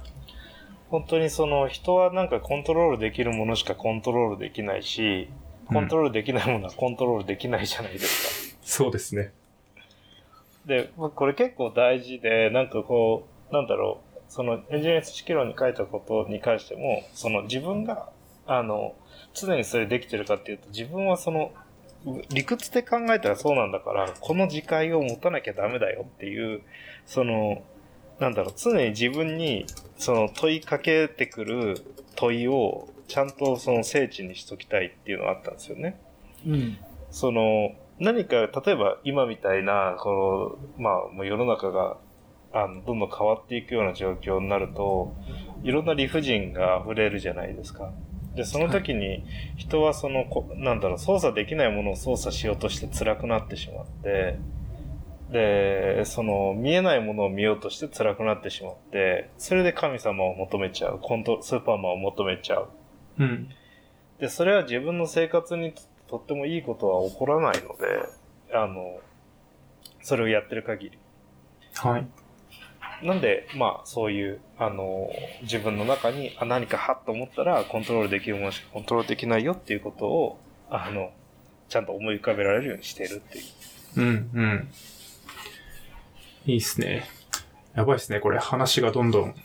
本当にその人はなんかコントロールできるものしかコントロールできないし、コントロールできないものはコントロールできないじゃないですか。そうですね。で、まあこれ結構大事で、なんかこう、なんだろう、そのエンジニア知識論に書いたことに関しても、その自分が、あの、常にそれできてるかっていうと、自分はその、理屈で考えたらそうなんだから、この自戒を持たなきゃダメだよっていう、その、なんだろう、常に自分に、その問いかけてくる問いを、ちゃんとその聖地にしときたいっていうのがあったんですよね。ー。うん。その、何か、例えば今みたいな、この、まあ、もう世の中が、あの、どんどん変わっていくような状況になると、いろんな理不尽が溢れるじゃないですか。で、その時に人はその、こなんだろう、操作できないものを操作しようとして辛くなってしまって、で、その見えないものを見ようとして辛くなってしまって、それで神様を求めちゃう、コント、スーパーマンを求めちゃう。うん。で、それは自分の生活にととってもいいことは起こらないので、あの、それをやってる限り。はい。なんで、まあ、そういう、あの、自分の中に、あ、何かはっと思ったら、コントロールできるものしかコントロールできないよっていうことを、あの、ちゃんと思い浮かべられるようにしているっていう。うん、うん。いいっすね。やばいっすね。これ話がどんどん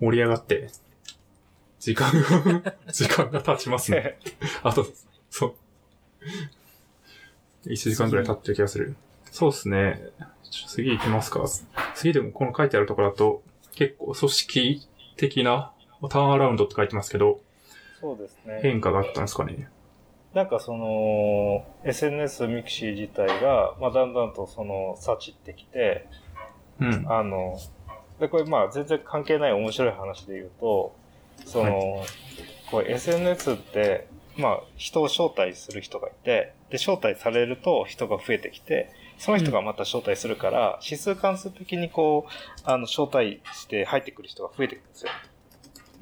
盛り上がって、時間が、時間が経ちますね。あと、そう。1時間くらい経ってる気がする。そうっすね。次行きますか。次でもこの書いてあるところだと、結構組織的なターンアラウンドって書いてますけど、そうですね。変化があったんですかね。なんかその、SNS ミクシー自体が、まあ、だんだんとその、サチってきて、うん。あの、で、これまあ全然関係ない面白い話で言うと、その、こう SNS って、まあ人を招待する人がいて、で、招待されると人が増えてきて、その人がまた招待するから、指数関数的にこう、あの、招待して入ってくる人が増えてくるんですよ。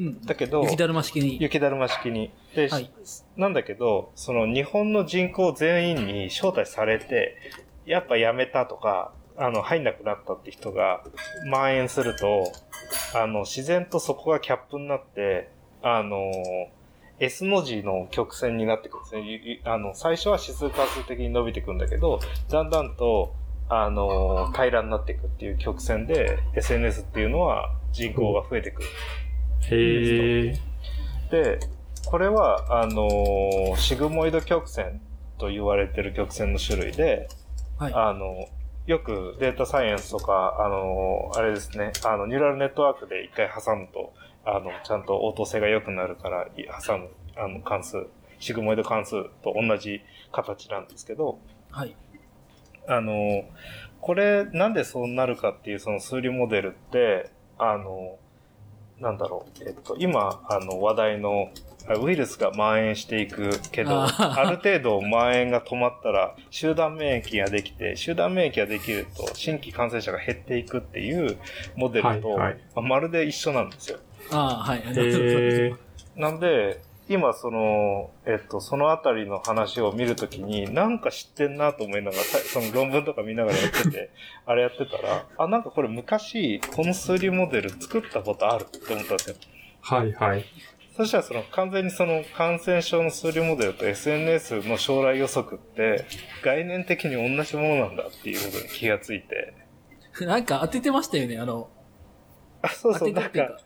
うん。だけど、雪だるま式に。雪だるま式に。で、はいなんだけど、その日本の人口全員に招待されて、やっぱ辞めたとか、あの、入んなくなったって人が蔓延すると、あの、自然とそこがキャップになって、あの、S の字の曲線になってくるんですね。あの、最初は指数関数的に伸びてくるんだけど、だんだんと、あの、平らになっていくっていう曲線で、SNS っていうのは人口が増えてくる。へえ。で、これは、あのーシグモイド曲線と言われてる曲線の種類で、はい。あの、よくデータサイエンスとか、あのーあれですね、あの、ニューラルネットワークで一回挟むと、あの、ちゃんと応答性が良くなるから、い挟む、あの、関数、シグモイド関数と同じ形なんですけど、はい。あの、これなんでそうなるかっていうその数理モデルって、あの、なんだろう、えっと、今、あの、話題の、あウイルスが蔓延していくけど、ある程度蔓延が止まったら、集団免疫ができて、集団免疫ができると、新規感染者が減っていくっていうモデルと、はいはいまあまるで一緒なんですよ。ああ、はい。へえ。なんで、今その、えっと、そのあたりの話を見るときに、なんか知ってんなと思いながら、さ その論文とか見ながらやってて、あれやってたら、あ、なんかこれ昔、この数理モデル作ったことあるって思ったんですよ。はいはい。そしたらその完全にその感染症の数理モデルと SNS の将来予測って、概念的に同じものなんだっていうことに気がついて、なんか当ててましたよね、あの、あ、そうそう、なんか、。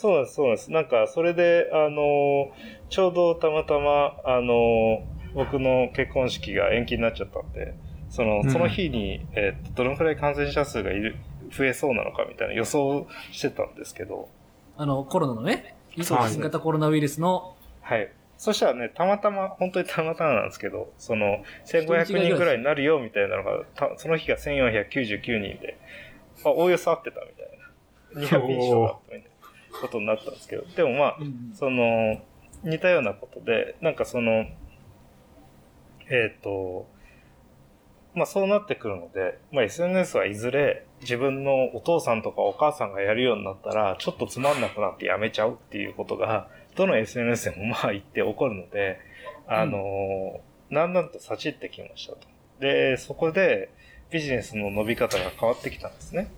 そうです、そうなんです。なんか、それで、あのーちょうどたまたま、あのー僕の結婚式が延期になっちゃったんで、その、うんその日に、えーっと、どのくらい感染者数がいる、増えそうなのかみたいな予想してたんですけど、あの、コロナのね、はい新型コロナウイルスの、はい。そしたらね、たまたま、本当にたまたまなんですけど、その、1500人くらいになるよみたいなのが、たその日が1499人で、あ、おおよそ合ってたみたいな。ニアピン賞だったみたいなことになったんですけど、でもまあ、うんその、似たようなことで、なんかその、えっ、と、まあそうなってくるので、まあ SNS はいずれ自分のお父さんとかお母さんがやるようになったら、ちょっとつまんなくなってやめちゃうっていうことが、どの SNS でもまあ言って起こるので、あの、だんだんとさちってきましたと。で、そこでビジネスの伸び方が変わってきたんですね。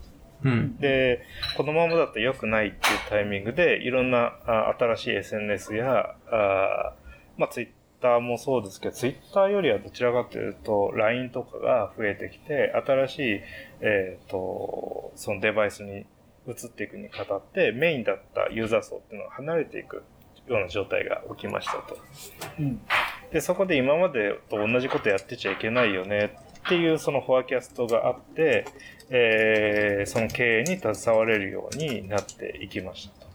うん。で、このままだと良くないっていうタイミングで、いろんなあ新しい SNS や、あまあ、ツイッターもそうですけど、ツイッターよりはどちらかというと、LINE とかが増えてきて、新しい、えっ、と、そのデバイスに移っていくにあたって、メインだったユーザー層っていうのが離れていくような状態が起きましたと。うん。で、そこで今までと同じことやってちゃいけないよねっていうそのフォアキャストがあって、えーその経営に携われるようになっていきましたと。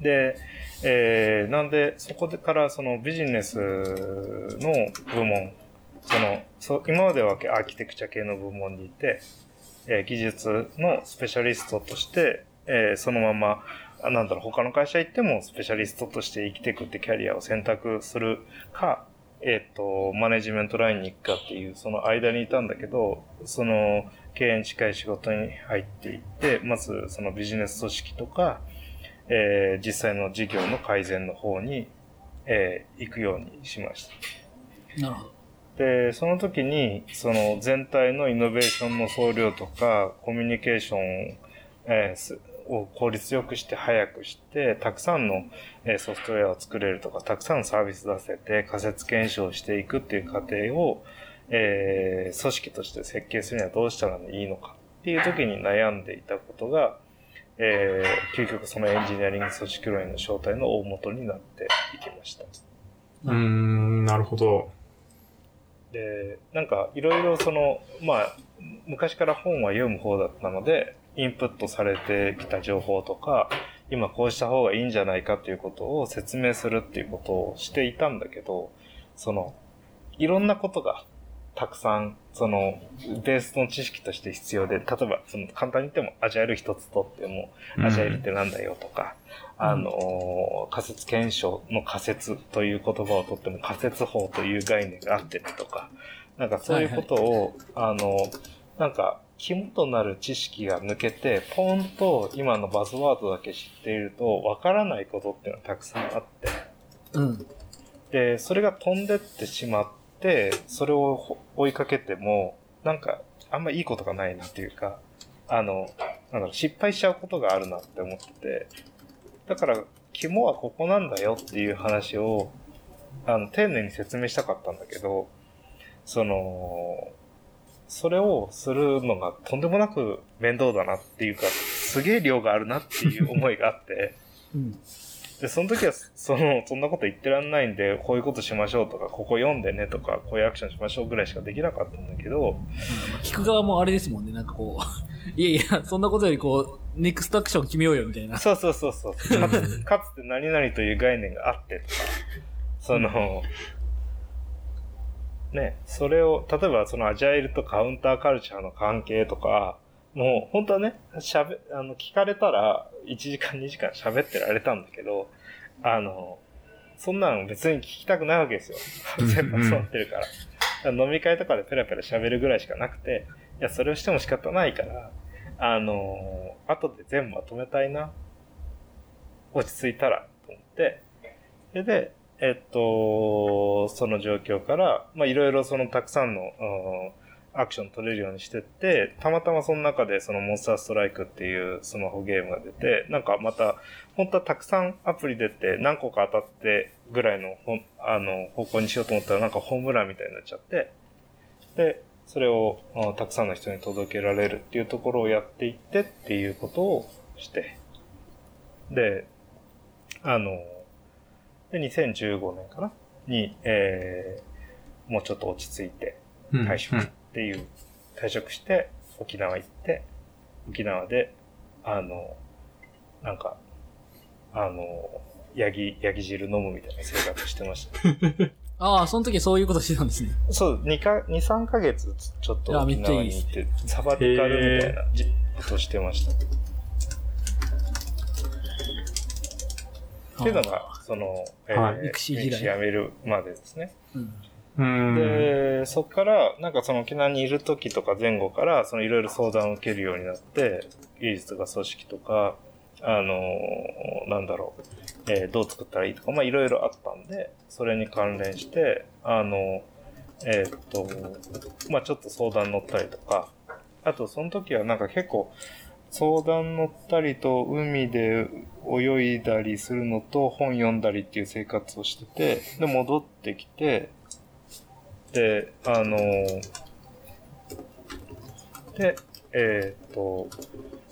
で、えーなんで、そこでからそのビジネスの部門、その、そ今まではアーキテクチャ系の部門にいて、えー技術のスペシャリストとして、えーそのまま、あなんだろう、他の会社行ってもスペシャリストとして生きていくってキャリアを選択するか、えっ、と、マネジメントラインに行くかっていう、その間にいたんだけど、その、経営に近い仕事に入っていって、まずそのビジネス組織とか、えー実際の事業の改善の方に、えー行くようにしました。なるほど。で、その時に、その全体のイノベーションの総量とか、コミュニケーション、えーすを効率よくして早くして、たくさんの、えーソフトウェアを作れるとか、たくさんのサービス出せて、仮説検証していくっていう過程を、えー組織として設計するにはどうしたらいいのかっていう時に悩んでいたことが、えー究極そのエンジニアリング組織論への正体の大元になっていきました。うーん、なるほど。で、なんかいろいろその、まあ、昔から本は読む方だったので、インプットされてきた情報とか、今こうした方がいいんじゃないかっていうことを説明するっていうことをしていたんだけど、その、いろんなことがたくさん、その、ベースの知識として必要で、例えば、その、簡単に言っても、アジャイル一つとっても、アジャイルってなんだよとか、あの、仮説検証の仮説という言葉をとっても仮説法という概念があってねとか、なんかそういうことを、あの、なんか、肝となる知識が抜けて、ポンと今のバズワードだけ知っていると、わからないことっていうのはたくさんあって、うん。で、それが飛んでってしまって、それをほ追いかけても、なんか、あんまいいことがないなっていうか、あの、なんだろう、失敗しちゃうことがあるなって思ってて、だから、肝はここなんだよっていう話を、あの、丁寧に説明したかったんだけど、その、それをするのがとんでもなく面倒だなっていうか、すげえ量があるなっていう思いがあって、うん。で、その時は、その、そんなこと言ってらんないんで、こういうことしましょうとか、ここ読んでねとか、こういうアクションしましょうぐらいしかできなかったんだけど、聞く側もあれですもんね、なんかこう、いやいや、そんなことよりこう、ネクストアクション決めようよ、みたいな。そうそうそうそう。かつかつて何々という概念があってとか、その、ね、それを、例えばそのアジャイルとカウンターカルチャーの関係とか、もう本当はね、喋、あの、聞かれたら1時間2時間喋ってられたんだけど、あの、そんなの別に聞きたくないわけですよ。全部集まってるから。飲み会とかでペラペラ喋るぐらいしかなくて、いや、それをしても仕方ないから、あのー後で全部まとめたいな。落ち着いたら、と思って。それで、えっと、その状況から、まあ、いろいろそのたくさんの、アクション取れるようにしてって、たまたまその中でそのモンスターストライクっていうスマホゲームが出て、なんかまた、本当はたくさんアプリ出て何個か当たってぐらいのあの方向にしようと思ったらなんかホームランみたいになっちゃって、で、それをたくさんの人に届けられるっていうところをやっていってっていうことをして、で、あの、で、2015年かな？に、えー、もうちょっと落ち着いてうん退職っていう、退職して沖縄行って、沖縄で、あの、なんか、あの、ヤギ、ヤギ汁飲むみたいな生活してました。ああ、その時そういうことしてたんですね。そう、2か、2、3ヶ月ちょっと沖縄に行って、サバティカルみたいなじことをしてました。っていうのが、その、えはいー、育児時代辞めるまでですね。うん。うん。で、そっから、なんかその沖縄にいる時とか前後から、そのいろいろ相談を受けるようになって、技術が組織とか、あのーなんだろう、えーどう作ったらいいとか、まあいろいろあったんで、それに関連して、あの、えーっと、まあちょっと相談乗ったりとか、あとその時はなんか結構、相談乗ったりと海で泳いだりするのと本読んだりっていう生活をしてて、で、戻ってきて、で、あので、えーっと、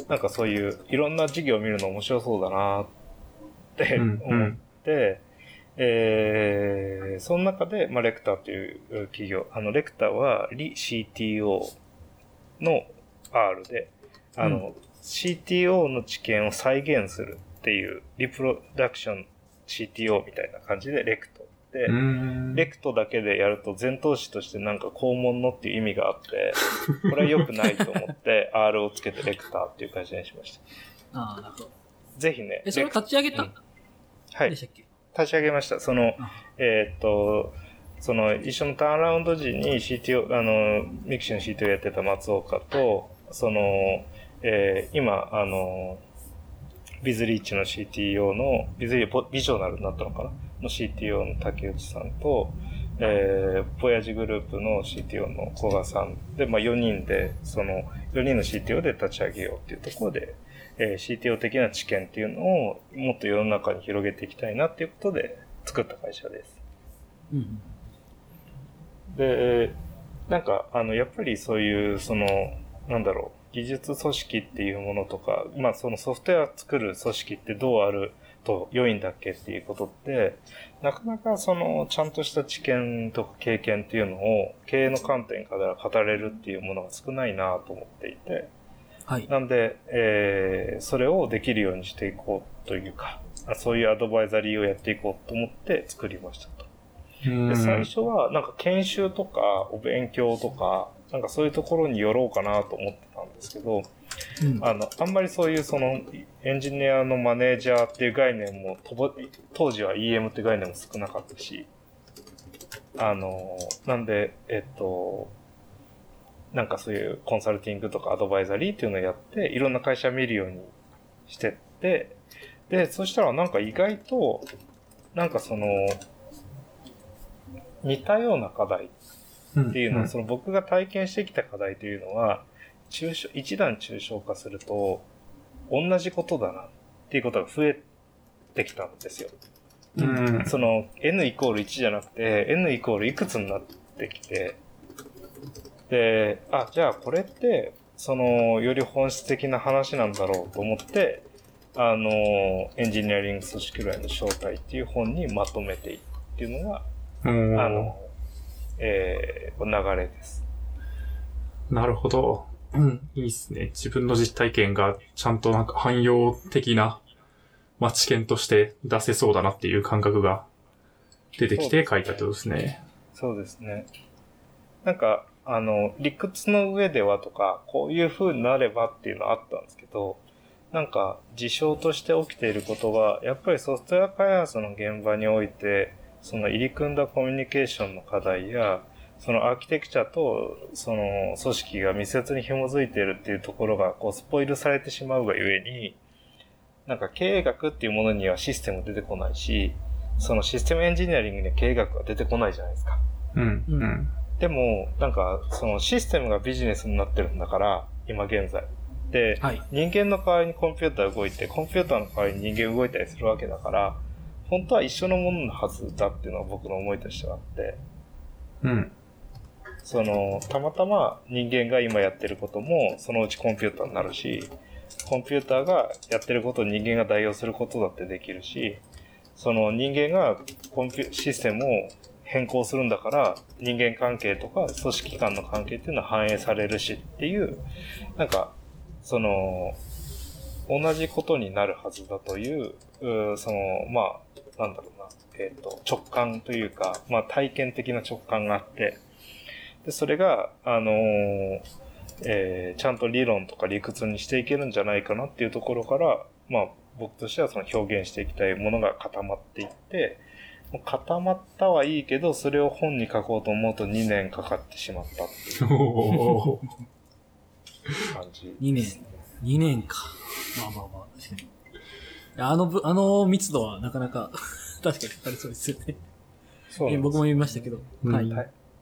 なんかそういういろんな事業を見るの面白そうだなってうん思って、えー、その中で、まあ、レクターという企業、あの、レクターは、リ CTO の R で、あの、う CTO の知見を再現するっていう、リプロダクション CTO みたいな感じで、レクトで、うん。レクトだけでやると前頭詞としてなんか肛門のっていう意味があって、これは良くないと思って R をつけてレクターっていう会社にしました。ああ、なるほど。ぜひね。え、それを立ち上げた、うんはいで。したっけ？立ち上げました。そのあ、えーっと、その一緒のターンアラウンド時に CTO、あの、ミクシーの CTO やってた松岡と、その、えー今、あの、ビズリーチの CTO の、ビズリーチビジョナルになったのかな？の CTO の竹内さんと、えー、ボヤジグループの CTO の古賀さんで、まあ4人で、その、4人の CTO で立ち上げようっていうところで、えー CTO 的な知見っていうのをもっと世の中に広げていきたいなっていうことで作った会社です。うん。で、なんか、あの、やっぱりそういう、その、なんだろう、技術組織っていうものとか、まあそのソフトウェア作る組織ってどうあると良いんだっけっていうことって、なかなかその、ちゃんとした知見とか経験っていうのを経営の観点から語れるっていうものが少ないなと思っていて、はい。なんで、えー、それをできるようにしていこうというか、あそういうアドバイザリーをやっていこうと思って作りましたと。うんで、最初はなんか研修とかお勉強とか、なんかそういうところに寄ろうかなと思ってですけど、うん。あの、あんまりそういうそのエンジニアのマネージャーっていう概念も当時は EM って概念も少なかったし、あの、なんで、えっと、なんかそういうコンサルティングとかアドバイザリーっていうのをやって、いろんな会社見るようにしてって、で、そしたらなんか意外と、なんかその、似たような課題っていうのは、その僕が体験してきた課題というのは、抽象、一段抽象化すると、同じことだなっていうことが増えてきたんですよ。うん。その n イコール1じゃなくて n イコールいくつになってきて、で、あ、じゃあこれって、その、より本質的な話なんだろうと思って、あの、エンジニアリング組織論の正体っていう本にまとめていくっていうのが、うんあの、えー、流れです。なるほど。うん、いいっすね。自分の実体験がちゃんとなんか汎用的な、まあ、知見として出せそうだなっていう感覚が出てきて書いたってことですね。そうですね。なんか、あの、理屈の上ではとか、こういう風になればっていうのはあったんですけど、なんか、事象として起きていることが、やっぱりソフトウェア開発の現場において、その入り組んだコミュニケーションの課題や、そのアーキテクチャと、その組織が密接に紐づいているっていうところが、こう、スポイルされてしまうがゆえに、なんか経営学っていうものにはシステム出てこないし、そのシステムエンジニアリングには経営学は出てこないじゃないですか。うん、ううんん。でも、なんか、そのシステムがビジネスになってるんだから、今現在。で、はい。人間の代わりにコンピューター動いて、コンピューターの代わりに人間動いたりするわけだから、本当は一緒のもののはずだっていうのが僕の思いとしてはあって、うん。その、たまたま人間が今やってることも、そのうちコンピューターになるし、コンピューターがやってることを人間が代用することだってできるし、その人間がコンピューシステムを変更するんだから、人間関係とか組織間の関係っていうのは反映されるしっていう、なんか、その、同じことになるはずだという、うその、まあ、なんだろうな、えっ、と、直感というか、まあ体験的な直感があって、で、それが、あのーえーちゃんと理論とか理屈にしていけるんじゃないかなっていうところから、まあ、僕としてはその表現していきたいものが固まっていって、固まったはいいけど、それを本に書こうと思うと2年かかってしまったっていう感じ。2年。2年か。まあまあまあ、確かに。あのぶ、あの密度はなかなか、確かにありそうですよね。そう僕も読みましたけど。うんはい。い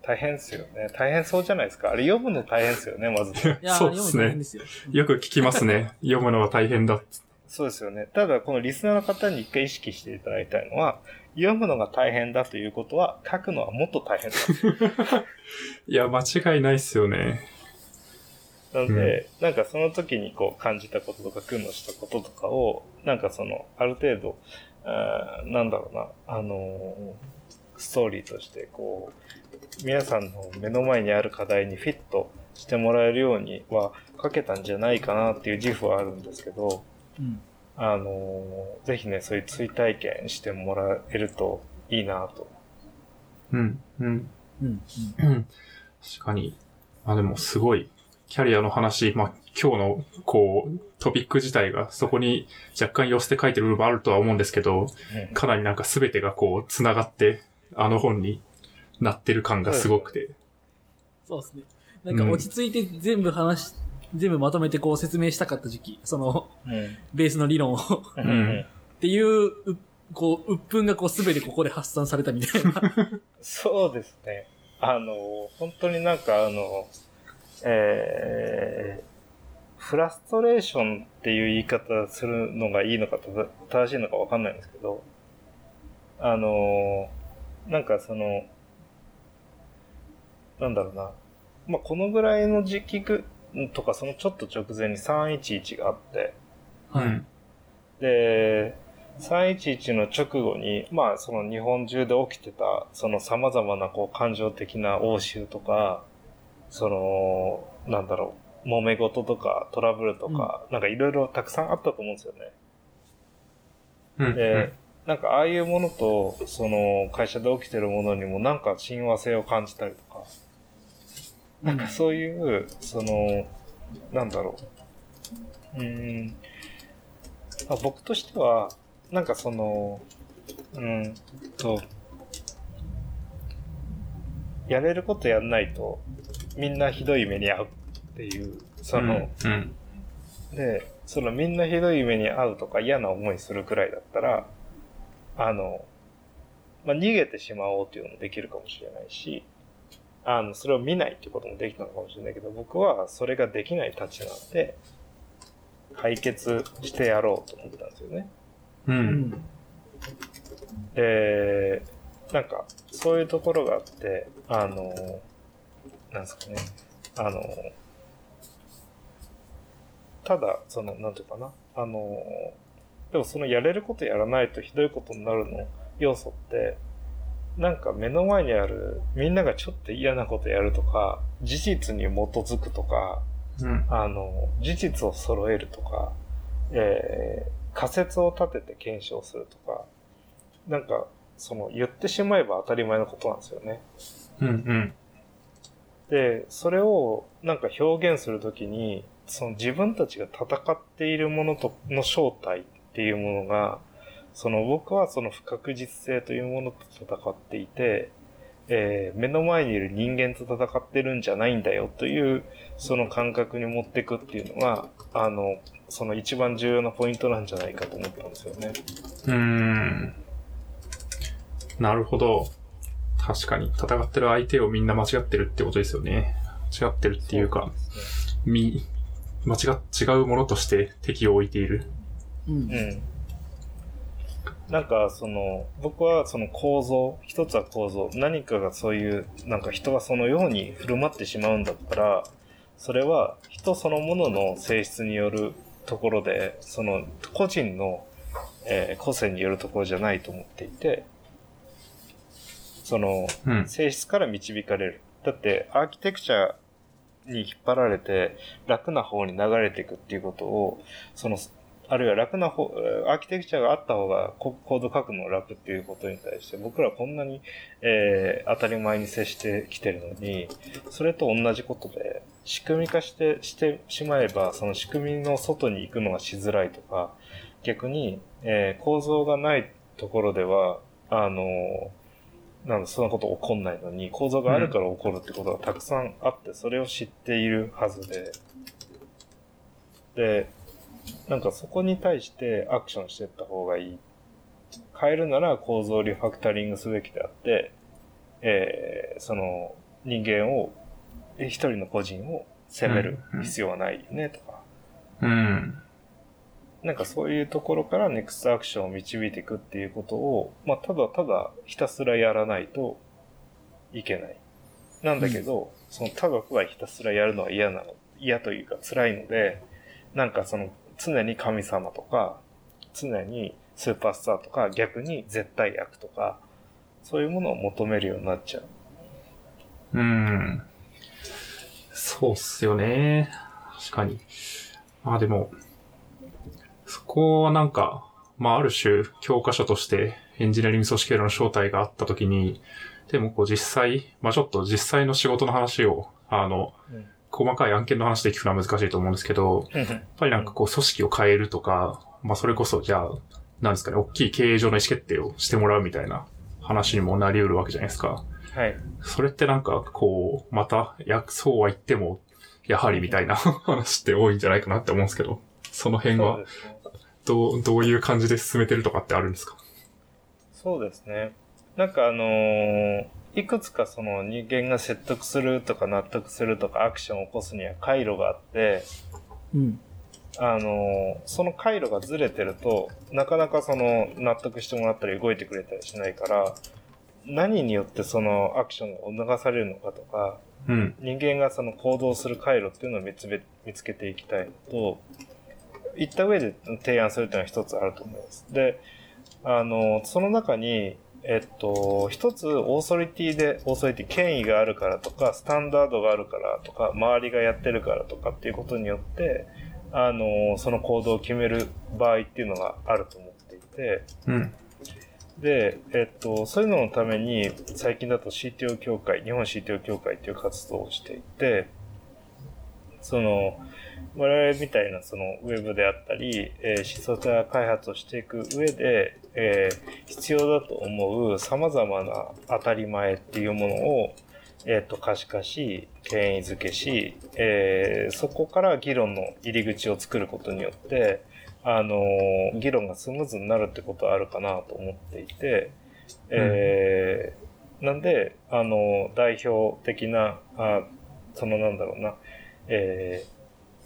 大大変ですよね。大変そうじゃないですか。あれ読むの大変ですよね、まず。や、そうですねよ。よく聞きますね。読むのは大変だ。そうですよね。ただ、このリスナーの方に一回意識していただきたいのは、読むのが大変だということは、書くのはもっと大変だ。いや、間違いないっすよね。なので、なんかその時にこう感じたこととか、苦悩したこととかを、なんかその、ある程度、あーなんだろうな、あのーストーリーとして、こう、皆さんの目の前にある課題にフィットしてもらえるようには書けたんじゃないかなっていう自負はあるんですけど、うん。あのーぜひね、そういう追体験してもらえるといいなと。うん、うん。うん。うん確かに。あ、でもすごいキャリアの話、まあ、今日の、こう、トピック自体がそこに若干寄せて書いてる部分あるとは思うんですけど、うんかなりなんか全てがこう、繋がって、あの本になってる感がすごくて。そうですね。なんか落ち着いて全部話し、全部まとめてこう説明したかった時期、その、うん。ベースの理論をっうんていう、うこう、鬱憤がこうすべてここで発散されたみたいな。そうですね。あの、本当になんかあの、えー、フラストレーションっていう言い方するのがいいのかた正しいのかわかんないんですけど、あの、なんかその、なんだろうな。まあ、このぐらいの時期ぐとか、そのちょっと直前に311があって、はい。で、311の直後に、まあ、その日本中で起きてた、その様々なこう感情的な応酬とか、その、なんだろう、揉め事とかトラブルとか、なんかいろいろたくさんあったと思うんですよね。うん。で、なんかああいうものと、その会社で起きてるものにもなんか親和性を感じたりとか、なんかそういう、その、なんだろう。うーん。まあ、僕としては、なんかその、うーんと、やれることやんないと、みんなひどい目に遭うっていう、その、うん。で、そのみんなひどい目に遭うとか嫌な思いするくらいだったら、あの、まあ、逃げてしまおうっていうのもできるかもしれないし、あの、それを見ないっていうこともできたのかもしれないけど、僕はそれができないたちなんで、解決してやろうと思ったんですよね。う。うんん。で、なんか、そういうところがあって、あの、なんですかね、あの、ただ、その、なんていうかな、あの、でもそのやれることやらないとひどいことになるの要素って、なんか目の前にある、みんながちょっと嫌なことやるとか、事実に基づくとか、うん。あの、事実を揃えるとか、えー仮説を立てて検証するとか、なんか、その、言ってしまえば当たり前のことなんですよね。うん。うん。で、それをなんか表現するときに、その自分たちが戦っているものとの正体っていうものが、その僕はその不確実性というものと戦っていて、えー目の前にいる人間と戦ってるんじゃないんだよという、その感覚に持っていくっていうのが、あの、その一番重要なポイントなんじゃないかと思ったんですよね。うーん。なるほど。確かに。戦ってる相手をみんな間違ってるってことですよね。間違ってるっていうか、み、間違っ、違うものとして敵を置いている。うん。うん。なんか、その、僕はその構造、一つは構造、何かがそういう、なんか人がそのように振る舞ってしまうんだったら、それは人そのものの性質によるところで、その個人の、えー個性によるところじゃないと思っていて、その、うん。性質から導かれる。だって、アーキテクチャに引っ張られて、楽な方に流れていくっていうことを、その、あるいは楽な方、アーキテクチャがあった方がコード書くの楽っていうことに対して、僕らこんなに、えー当たり前に接してきてるのに、それと同じことで、仕組み化して、してしまえば、その仕組みの外に行くのがしづらいとか、逆に、えー構造がないところでは、あのなんだ、そんなこと起こんないのに、構造があるから起こるってことがたくさんあって、それを知っているはずで、で、なんかそこに対してアクションしていった方がいい。変えるなら構造をリファクタリングすべきであって、えーその人間を、え一人の個人を責める必要はないよね、とか。うん。なんかそういうところからネクストアクションを導いていくっていうことを、まあ、ただただひたすらやらないといけない。なんだけど、そのただただひたすらやるのは嫌なの、嫌というか辛いので、なんかその常に神様とか、常にスーパースターとか、逆に絶対悪とか、そういうものを求めるようになっちゃう。うん。そうっすよね。確かに。まあでも、そこはなんか、まあある種教科書としてエンジニアリング組織論の正体があったときに、でもこう実際、まあちょっと実際の仕事の話を、あの、うん細かい案件の話で聞くのは難しいと思うんですけど、やっぱりなんかこう組織を変えるとか、まあそれこそじゃあ、なんですかね、大きい経営上の意思決定をしてもらうみたいな話にもなり得るわけじゃないですか。はい。それってなんかこう、また、いや、そうは言っても、やはりみたいな 話って多いんじゃないかなって思うんですけど、その辺は。どう、どういう感じで進めてるとかってあるんですか？そうですね。なんかあのーいくつかその人間が説得するとか納得するとかアクションを起こすには回路があって、うん。あのーその回路がずれてると、なかなかその納得してもらったり動いてくれたりしないから、何によってそのアクションが促されるのかとか、うん。人間がその行動する回路っていうのを見つめ見つけていきたいのと、言った上で提案するというのは一つあると思います。で、あの、その中に、えっと、一つオーソリティで、オーソリティ権威があるからとか、スタンダードがあるからとか、周りがやってるからとかっていうことによって、あの、その行動を決める場合っていうのがあると思っていて、うん。で、えっと、そういうののために、最近だと CTO 協会、日本 CTO 協会っていう活動をしていて、その、我々みたいなそのウェブであったり、えー、ソフトウェア開発をしていく上で、えー必要だと思う様々な当たり前っていうものを、えっ、と、可視化し、権威づけし、えーそこから議論の入り口を作ることによって、あのー議論がスムーズになるってことはあるかなと思っていて、えーなんで、あのー代表的な、あそのなんだろうな、えー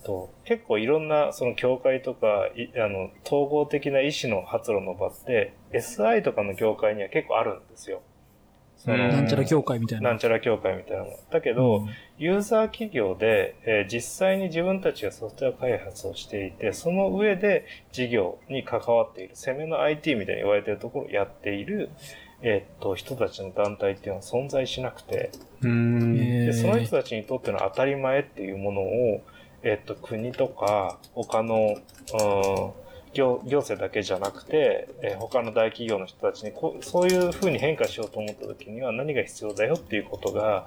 と、結構いろんな、その協会とか、いあの、統合的な意思の発露の場って、SI とかの業界には結構あるんですよ。そのうんなんちゃら協会みたいな。なんちゃら協会みたいなのが。だけど、ユーザー企業で、えー実際に自分たちがソフトウェア開発をしていて、その上で事業に関わっている、攻めの IT みたいに言われているところをやっている、えーっと、人たちの団体っていうのは存在しなくて、で、その人たちにとっての当たり前っていうものを、えっと、国とか、他の、うん、行行政だけじゃなくて、えー他の大企業の人たちにこう、そういう風に変化しようと思った時には何が必要だよっていうことが、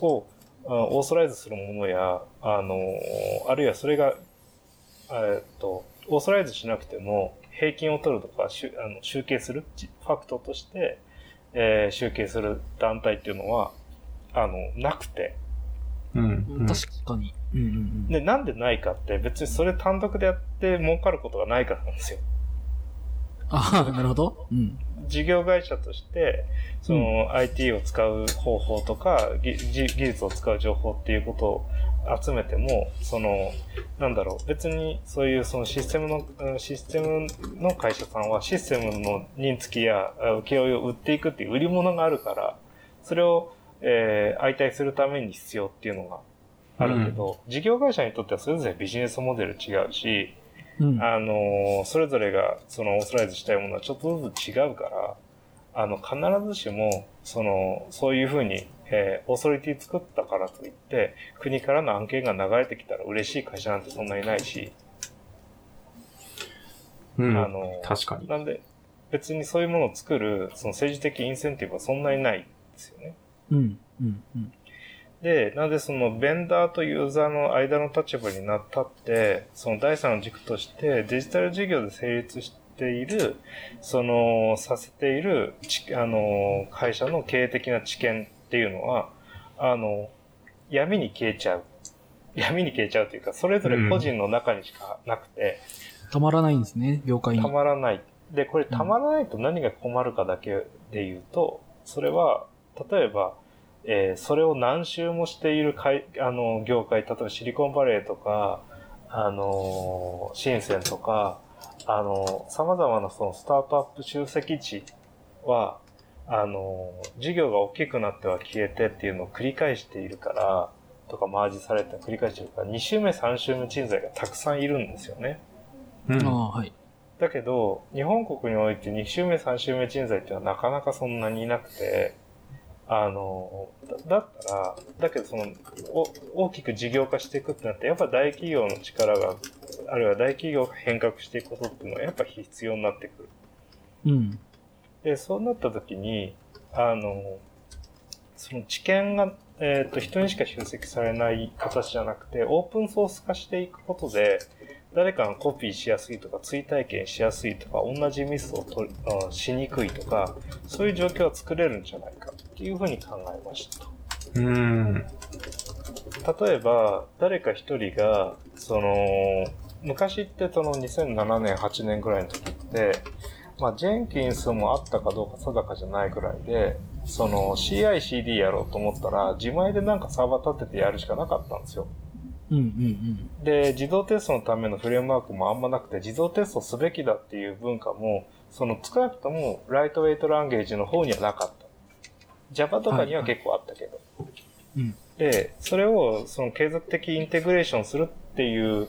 を、あオーソライズするものや、あの、あるいはそれが、えっと、オーソライズしなくても、平均を取るとか、しゅあの集計する、ファクトとして、えー集計する団体っていうのは、あの、なくて、うん。うん確かに。うんうんうん。で、なんでないかって、別にそれ単独でやって儲かることがないからなんですよ。ああ、なるほど。うん。事業会社として、その IT を使う方法とか、ぎじ技術を使う情報っていうことを集めても、その、なんだろう、別にそういうそのシステムの、うんシステムの会社さんはシステムの認付きやあ請負を売っていくっていう売り物があるから、それを、えー相対するために必要っていうのがあるけど、事業会社にとってはそれぞれビジネスモデル違うし、うん。あのーそれぞれが、その、オーソライズしたいものはちょっとずつ違うから、あの、必ずしも、その、そういうふうに、えーオーソリティ作ったからといって、国からの案件が流れてきたら嬉しい会社なんてそんなにないし、うん。あのー確かに。なんで、別にそういうものを作る、その政治的インセンティブはそんなにないんですよね。うん。うん。うん。で、なんでそのベンダーとユーザーの間の立場になったって、その第三の軸としてデジタル事業で成立している、その、させているち、あの、会社の経営的な知見っていうのは、あの、闇に消えちゃう。闇に消えちゃうというか、それぞれ個人の中にしかなくて、たまらないんですね、業界にた。まらない。で、これたまらないと何が困るかだけで言うと、それは、例えば、えーそれを何周もしている会あの業界、例えばシリコンバレーとか、あのー、深センとか、あのー、様々なそのスタートアップ集積地は、あのー、事業が大きくなっては消えてっていうのを繰り返しているから、とかマージされて繰り返しているから、2周目、3周目人材がたくさんいるんですよね。うん。ああ、はい。だけど、日本国において2周目、3周目人材っていうのはなかなかそんなにいなくて、あの、だだったら、だけどその、お大きく事業化していくってなって、やっぱ大企業の力が、あるいは大企業が変革していくことっていうのはやっぱ必要になってくる。うん。で、そうなった時に、あの、その知見がえっ、と、人にしか集積されない形じゃなくて、オープンソース化していくことで、誰かがコピーしやすいとか、追体験しやすいとか、同じミスをとあしにくいとか、そういう状況を作れるんじゃないかっていうふうに考えましたと。うん。例えば、誰か一人が、その、昔ってその2007年、8年ぐらいの時って、まあ、ジェンキンスもあったかどうか定かじゃないぐらいで、その CI/CD やろうと思ったら、自前でなんかサーバー立ててやるしかなかったんですよ。うんうんで、自動テストのためのフレームワークもあんまなくて、自動テストすべきだっていう文化も、その少なくともライトウェイトランゲージの方にはなかった。Java とかには結構あったけど。うん。で、それをその継続的インテグレーションするっていう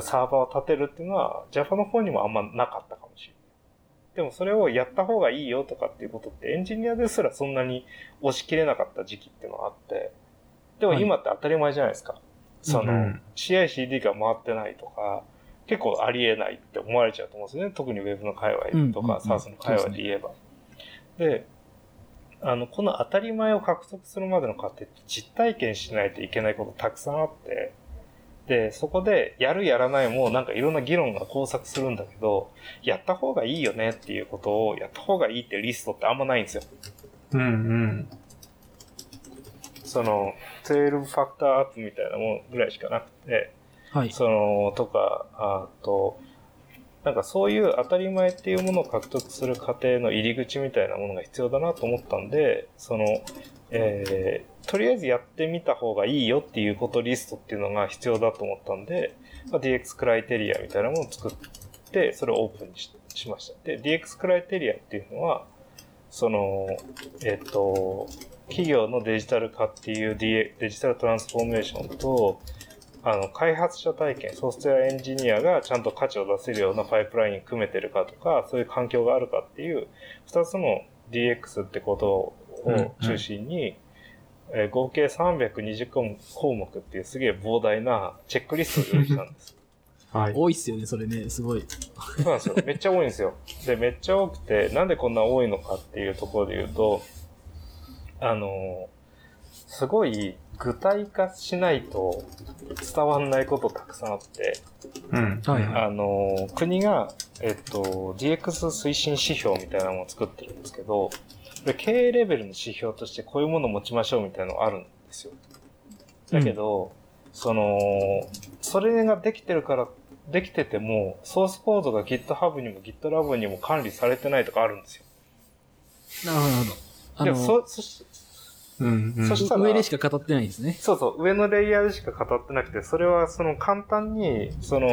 サーバーを立てるっていうのは Java の方にもあんまなかったかもしれない。でもそれをやった方がいいよとかっていうことってエンジニアですらそんなに押し切れなかった時期っていうのがあって、でも今って当たり前じゃないですか。その、うん CI/CD が回ってないとか、結構ありえないって思われちゃうと思うんですよね。特に Web の界隈とか、うん SaaS の界隈で言えば。で、あの、この当たり前を獲得するまでの過程って実体験しないといけないことたくさんあって、で、そこでやるやらないもなんかいろんな議論が交錯するんだけど、やった方がいいよねっていうことをやった方がいいっていうリストってあんまないんですよ。うんうん。その、12ファクターアップみたいなもんぐらいしかなくて、はい。その、とか、あと、なんかそういう当たり前っていうものを獲得する過程の入り口みたいなものが必要だなと思ったんで、その、えー、とりあえずやってみた方がいいよっていうことリストっていうのが必要だと思ったんで、まあ、DX クライテリアみたいなものを作って、それをオープンにししました。で、DX クライテリアっていうのは、その、えっと、企業のデジタル化っていう DA デジタルトランスフォーメーションと、あの、開発者体験、ソフトウェアエンジニアがちゃんと価値を出せるようなパイプライン組めてるかとか、そういう環境があるかっていう、二つの DX ってことを中心に、えー合計320項項目っていうすげえ膨大なチェックリストを用意したんです。はい。多いっすよね、それね。すごい。そうなんですよ。めっちゃ多いんですよ。で、めっちゃ多くて、なんでこんな多いのかっていうところで言うと、あの、すごい具体化しないと伝わんないことたくさんあって、うん。はいはいあの、国が、えっと、DX 推進指標みたいなものを作ってるんですけど、これ経営レベルの指標としてこういうものを持ちましょうみたいなのがあるんですよ。だけど、その、それができてるから、できてても、ソースコードが GitHub にも GitLab にも管理されてないとかあるんですよ。なるほど、でそ、そし、うんうん。そしたら上でしか語ってないんですね。そうそう、上のレイヤーでしか語ってなくて、それはその簡単に、その、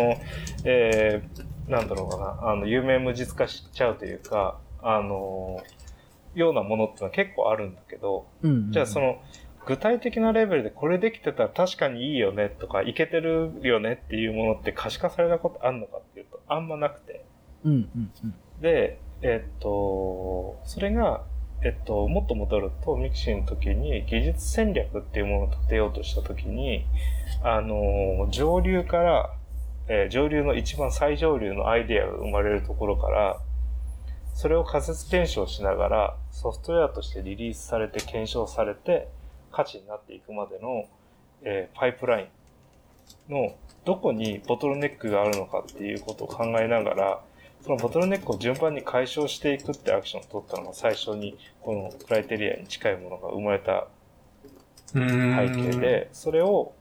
えー、なんだろうかな、あの、有名無実化しちゃうというか、あの、ようなものってのは結構あるんだけど、うんうん。じゃあその、具体的なレベルでこれできてたら確かにいいよねとか、いけてるよねっていうものって可視化されたことあるのかっていうと、あんまなくて。うんうんうん。で、えっと、それが、えっと、もっと戻ると、ミクシーの時に技術戦略っていうものを立てようとした時に、あの、上流から、えー上流の一番最上流のアイデアが生まれるところから、それを仮説検証しながら、ソフトウェアとしてリリースされて検証されて、価値になっていくまでの、えーパイプラインのどこにボトルネックがあるのかっていうことを考えながら、そのボトルネックを順番に解消していくってアクションを取ったのが最初にこのクライテリアに近いものが生まれたうん背景で、それを、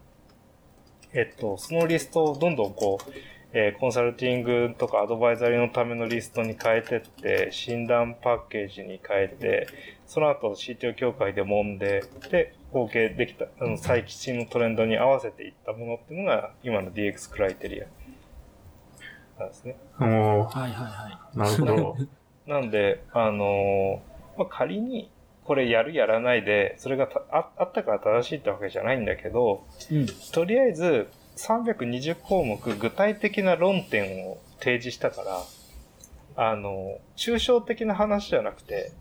えっと、そのリストをどんどんこう、えーコンサルティングとかアドバイザリーのためのリストに変えてって、診断パッケージに変えて、その後 CTO 協会で揉んで、で、合計できた、あの、最吉のトレンドに合わせていったものっていうのが、今の DX クライテリアなんですね。はいはいはなるほど。なんで、あのーまあ、仮に、これやるやらないで、それがたああったから正しいってわけじゃないんだけど、い。うん。とりあえず320項目具体的な論点を提示したから、あの、抽象的な話じゃなくて、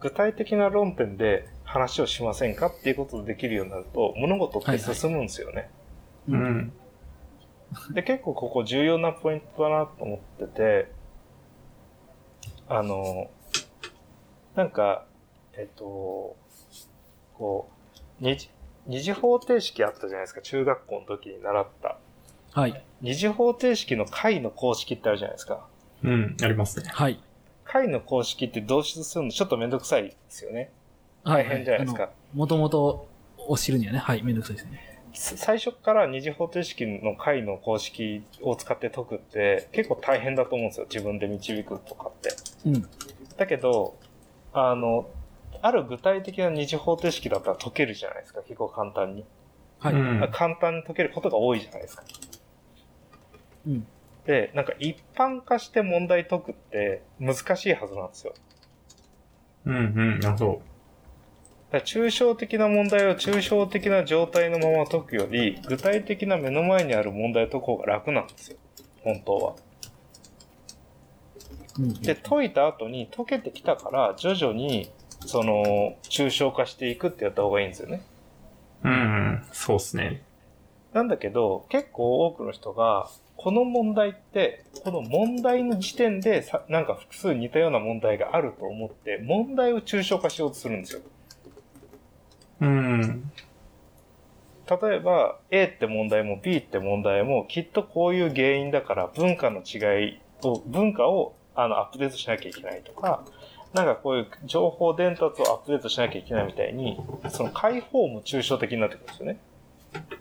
具体的な論点で話をしませんかっていうことでできるようになると、物事って進むんですよね。う。ん。で、結構ここ重要なポイントだなと思ってて、あの、なんか、えっと、こう、二次二次方程式あったじゃないですか。中学校の時に習った。はい。二次方程式の解の公式ってあるじゃないですか。うん、ありますね。はい。解の公式って導出するの？ちょっとめんどくさいですよね。はい。大変じゃないですか。もともとを知るにはね、はい、めんどくさいですね。最初から二次方程式の解の公式を使って解くって結構大変だと思うんですよ。自分で導くとかって。うん。だけど、あの、ある具体的な二次方程式だったら解けるじゃないですか。結構簡単に。はい。うん簡単に解けることが多いじゃないですか。うん。で、なんか一般化して問題解くって難しいはずなんですよ。うん、うん、なるほど。だから抽象的な問題を抽象的な状態のまま解くより、具体的な目の前にある問題を解く方が楽なんですよ。本当は。うん。で、解いた後に解けてきたから、徐々に、その、抽象化していくってやった方がいいんですよね。うん、そうっすね。なんだけど、結構多くの人が、この問題って、この問題の時点でさ、なんか複数似たような問題があると思って、問題を抽象化しようとするんですよ。うん、例えば、A って問題も B って問題も、きっとこういう原因だから、文化の違いを、文化をあのアップデートしなきゃいけないとか、なんかこういう情報伝達をアップデートしなきゃいけないみたいに、その解放も抽象的になってくるんですよね。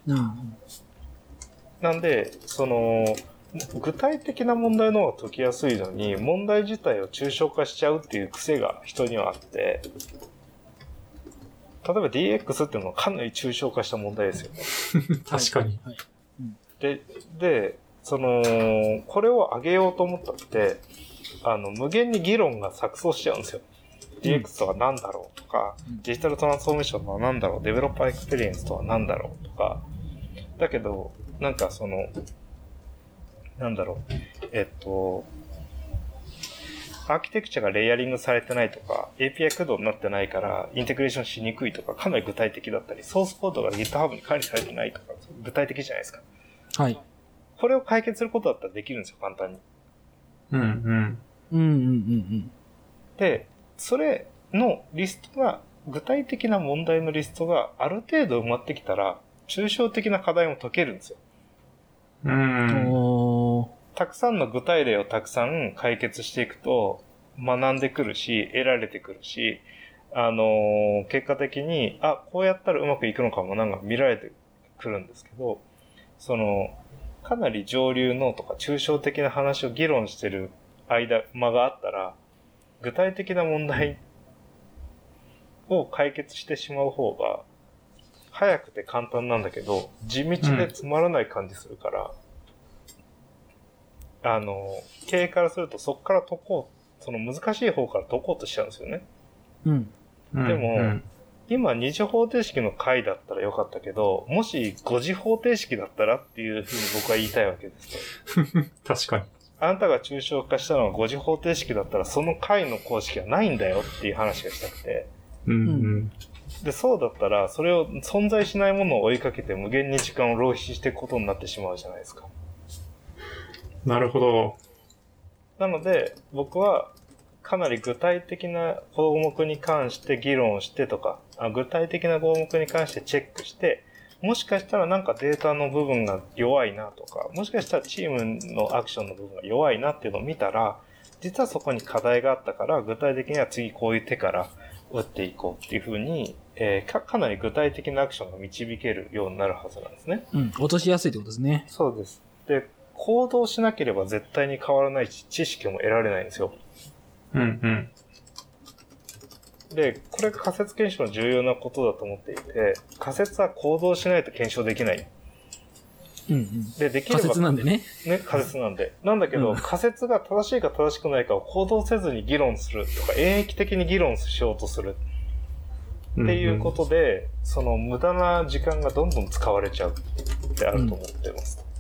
うん。なんで、その、具体的な問題の方が解きやすいのに、問題自体を抽象化しちゃうっていう癖が人にはあって、例えば DX っていうのはかなり抽象化した問題ですよね。確かに。はい。で、で、その、これを上げようと思ったって、あの、無限に議論が錯綜しちゃうんですよ。DX とは何だろうとか、うんデジタルトランスフォーメーションとは何だろう、デベロッパーエクスペリエンスとは何だろうとか、だけど、なんかその、なんだろう、えっと、アーキテクチャがレイヤリングされてないとか、API 駆動になってないから、インテグレーションしにくいとか、かなり具体的だったり、ソースコードが GitHub に管理されてないとか、具体的じゃないですか。はい。これを解決することだったらできるんですよ、簡単に。うん、うん。うんうんうんで、それのリストが、具体的な問題のリストがある程度埋まってきたら、抽象的な課題も解けるんですよ。ううん。たくさんの具体例をたくさん解決していくと、学んでくるし、得られてくるし、あのー結果的に、あ、こうやったらうまくいくのかもなんか見られてくるんですけど、その、かなり上流のとか抽象的な話を議論してる間、間があったら、具体的な問題を解決してしまう方が、早くて簡単なんだけど、地道でつまらない感じするから、あの、経営からするとそこから解こう、その難しい方から解こうとしちゃうんですよね。うん。うんでもうん今、二次方程式の回だったらよかったけど、もし五次方程式だったらっていうふうに僕は言いたいわけですよ。確かに。あなたが抽象化したのが五次方程式だったら、その回の公式はないんだよっていう話がしたくて。うん、うん。で、そうだったら、それを存在しないものを追いかけて無限に時間を浪費していくことになってしまうじゃないですか。なるほど。なので、僕はかなり具体的な項目に関して議論してとか、あ具体的な項目に関してチェックして、もしかしたらなんかデータの部分が弱いなとか、もしかしたらチームのアクションの部分が弱いなっていうのを見たら、実はそこに課題があったから、具体的には次こういう手から打っていこうっていうふうに、えーかかなり具体的なアクションが導けるようになるはずなんですね。うん。落としやすいってことですね。そうです。で、行動しなければ絶対に変わらないし、知識も得られないんですよ。うん、うん。で、これが仮説検証の重要なことだと思っていて、仮説は行動しないと検証できない。うんうん。で、できれば、仮説なんでね。ね、仮説なんで。なんだけど、うん仮説が正しいか正しくないかを行動せずに議論するとか、演疫的に議論しようとするっていうことで、その無駄な時間がどんどん使われちゃうってあると思ってます。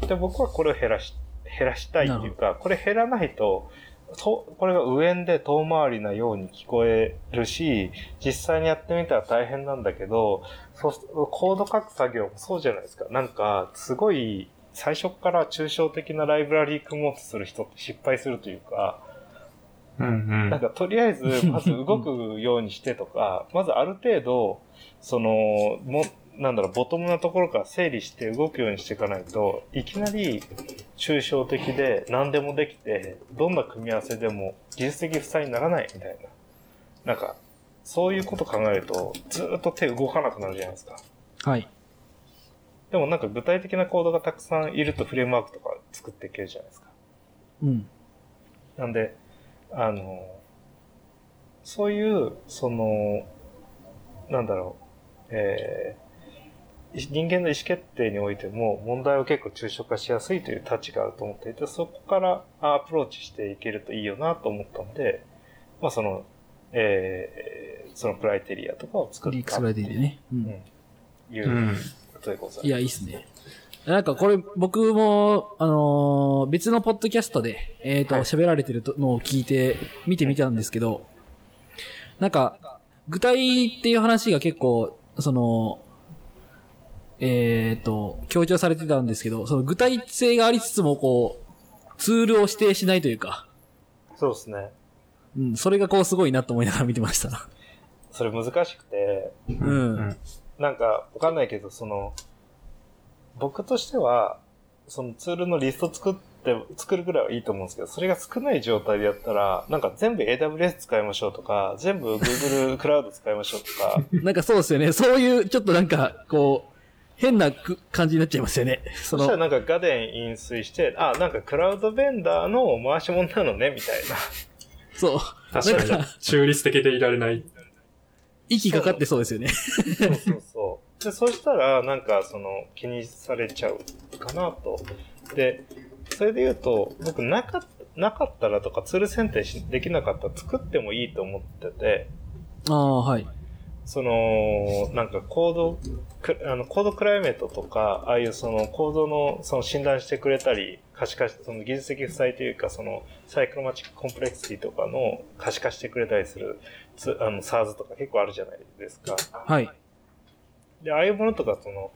で、僕はこれを減らし、減らしたいっていうか、これ減らないと、と、これが無縁で遠回りなように聞こえるし、実際にやってみたら大変なんだけど、そうすコード書く作業もそうじゃないですか。なんか、すごい、最初から抽象的なライブラリー組もうとする人って失敗するというか、うんうん。なんかとりあえず、まず動くようにしてとか、まずある程度、その、も、なんだろう、ボトムなところから整理して動くようにしていかないと、いきなり抽象的で何でもできて、どんな組み合わせでも技術的負債にならないみたいな。なんか、そういうこと考えると、ずーっと手動かなくなるじゃないですか。はい。でもなんか具体的なコードがたくさんいるとフレームワークとか作っていけるじゃないですか。うん。なんで、あの、そういう、その、なんだろう、えー人間の意思決定においても問題を結構抽象化しやすいというタッチがあると思っていて、そこからアプローチしていけるといいよなと思ったので、まあその、えーそのクライテリアとかを作った。リークスライディでね。う。うんん。いううんことでございます。いや、いいっすね。なんかこれ、僕も、あのー別のポッドキャストで、えっ、と、はい喋られてるのを聞いて、見てみたんですけど、なんか、具体っていう話が結構、その、えっ、と、強調されてたんですけど、その具体性がありつつも、こう、ツールを指定しないというか、そうですね。うん、それがこうすごいなと思いながら見てました。それ難しくて、うん。なんか、わかんないけど、その、僕としては、そのツールのリスト作って、作るぐらいはいいと思うんですけど、それが少ない状態でやったら、なんか全部 AWS 使いましょうとか、全部 Google クラウド使いましょうとか、なんかそうですよね。そういう、ちょっとなんか、こう、変なく感じになっちゃいますよね。そそしたらの、なんかガデン飲水して、あ、なんかクラウドベンダーの回し物なのね、みたいな。そう。確かにか、中立的でいられない。息かかってそうですよね。そうそうそう。で、そしたら、なんか、その、気にされちゃうかなと。で、それで言うと、僕、なかった、なかったらとか、ツール選定しできなかったら作ってもいいと思ってて、ああ、はい。その、なんかコード、くあのコードクライメートとか、ああいうそのコードのその診断してくれたり、可視化し、その技術的負債というか、そのサイクロマチックコンプレクシティとかの可視化してくれたりする、つあの SARS とか結構あるじゃないですか。はい。で、ああいうものとか、その、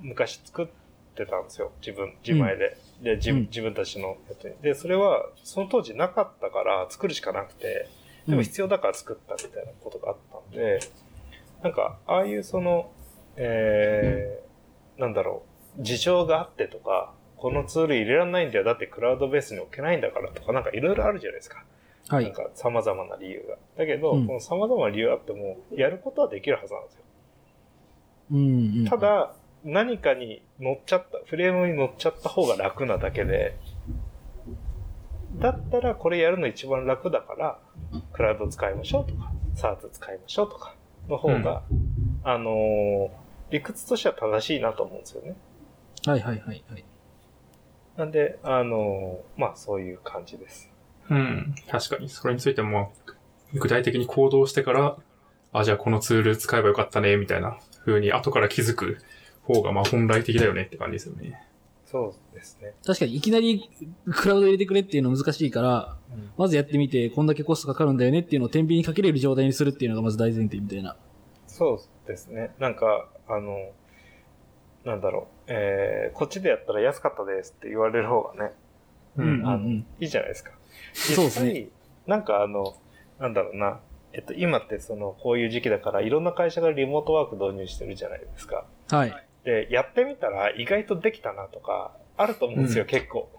昔作ってたんですよ。自分、自前で。で、自分、うん自分たちのやつに。で、それは、その当時なかったから作るしかなくて、でも必要だから作ったみたいなことがあったんで、なんか、ああいうその、えー、なんだろう、事情があってとか、このツール入れられないんだよ。だってクラウドベースに置けないんだからとか、なんかいろいろあるじゃないですか。はい。なんか様々な理由が。だけど、うんこの様々な理由あっても、やることはできるはずなんですよ。うん、うん。た、だ、何かに乗っちゃった、フレームに乗っちゃった方が楽なだけで、だったらこれやるの一番楽だから、クラウド使いましょうとか、サーズ使いましょうとか、の方が、あのー理屈としては正しいなと思うんですよね。はいはいはいはい。なんで、あのーまあそういう感じです。うん。確かに。それについても、具体的に行動してから、あ、じゃあこのツール使えばよかったね、みたいな風に後から気づく方が、まあ本来的だよねって感じですよね。そうですね。確かにいきなりクラウド入れてくれっていうの難しいから、まずやってみて、こんだけコストかかるんだよねっていうのを天秤にかけれる状態にするっていうのがまず大前提みたいな。そうですね。なんか、あの、なんだろう、えー、こっちでやったら安かったですって言われる方がね、うんあのうんうんいいじゃないですか。そうですね実際。なんかあの、なんだろうな、えっと、今ってその、こういう時期だから、いろんな会社がリモートワーク導入してるじゃないですか。はい。で、やってみたら意外とできたなとか、あると思うんですよ、うん結構。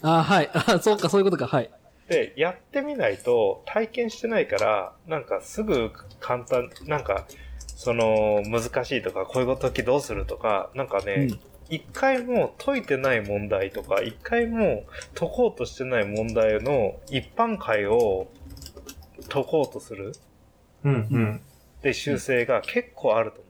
あはい。あそうか、そういうことか。はい。で、やってみないと体験してないから、なんかすぐ簡単、なんか、その、難しいとか、こういう時どうするとか、なんかうねん、。一、回も解いてない問題とか、一回も解こうとしてない問題の一般解を解こうとするうん、うん。で修正が結構あると思。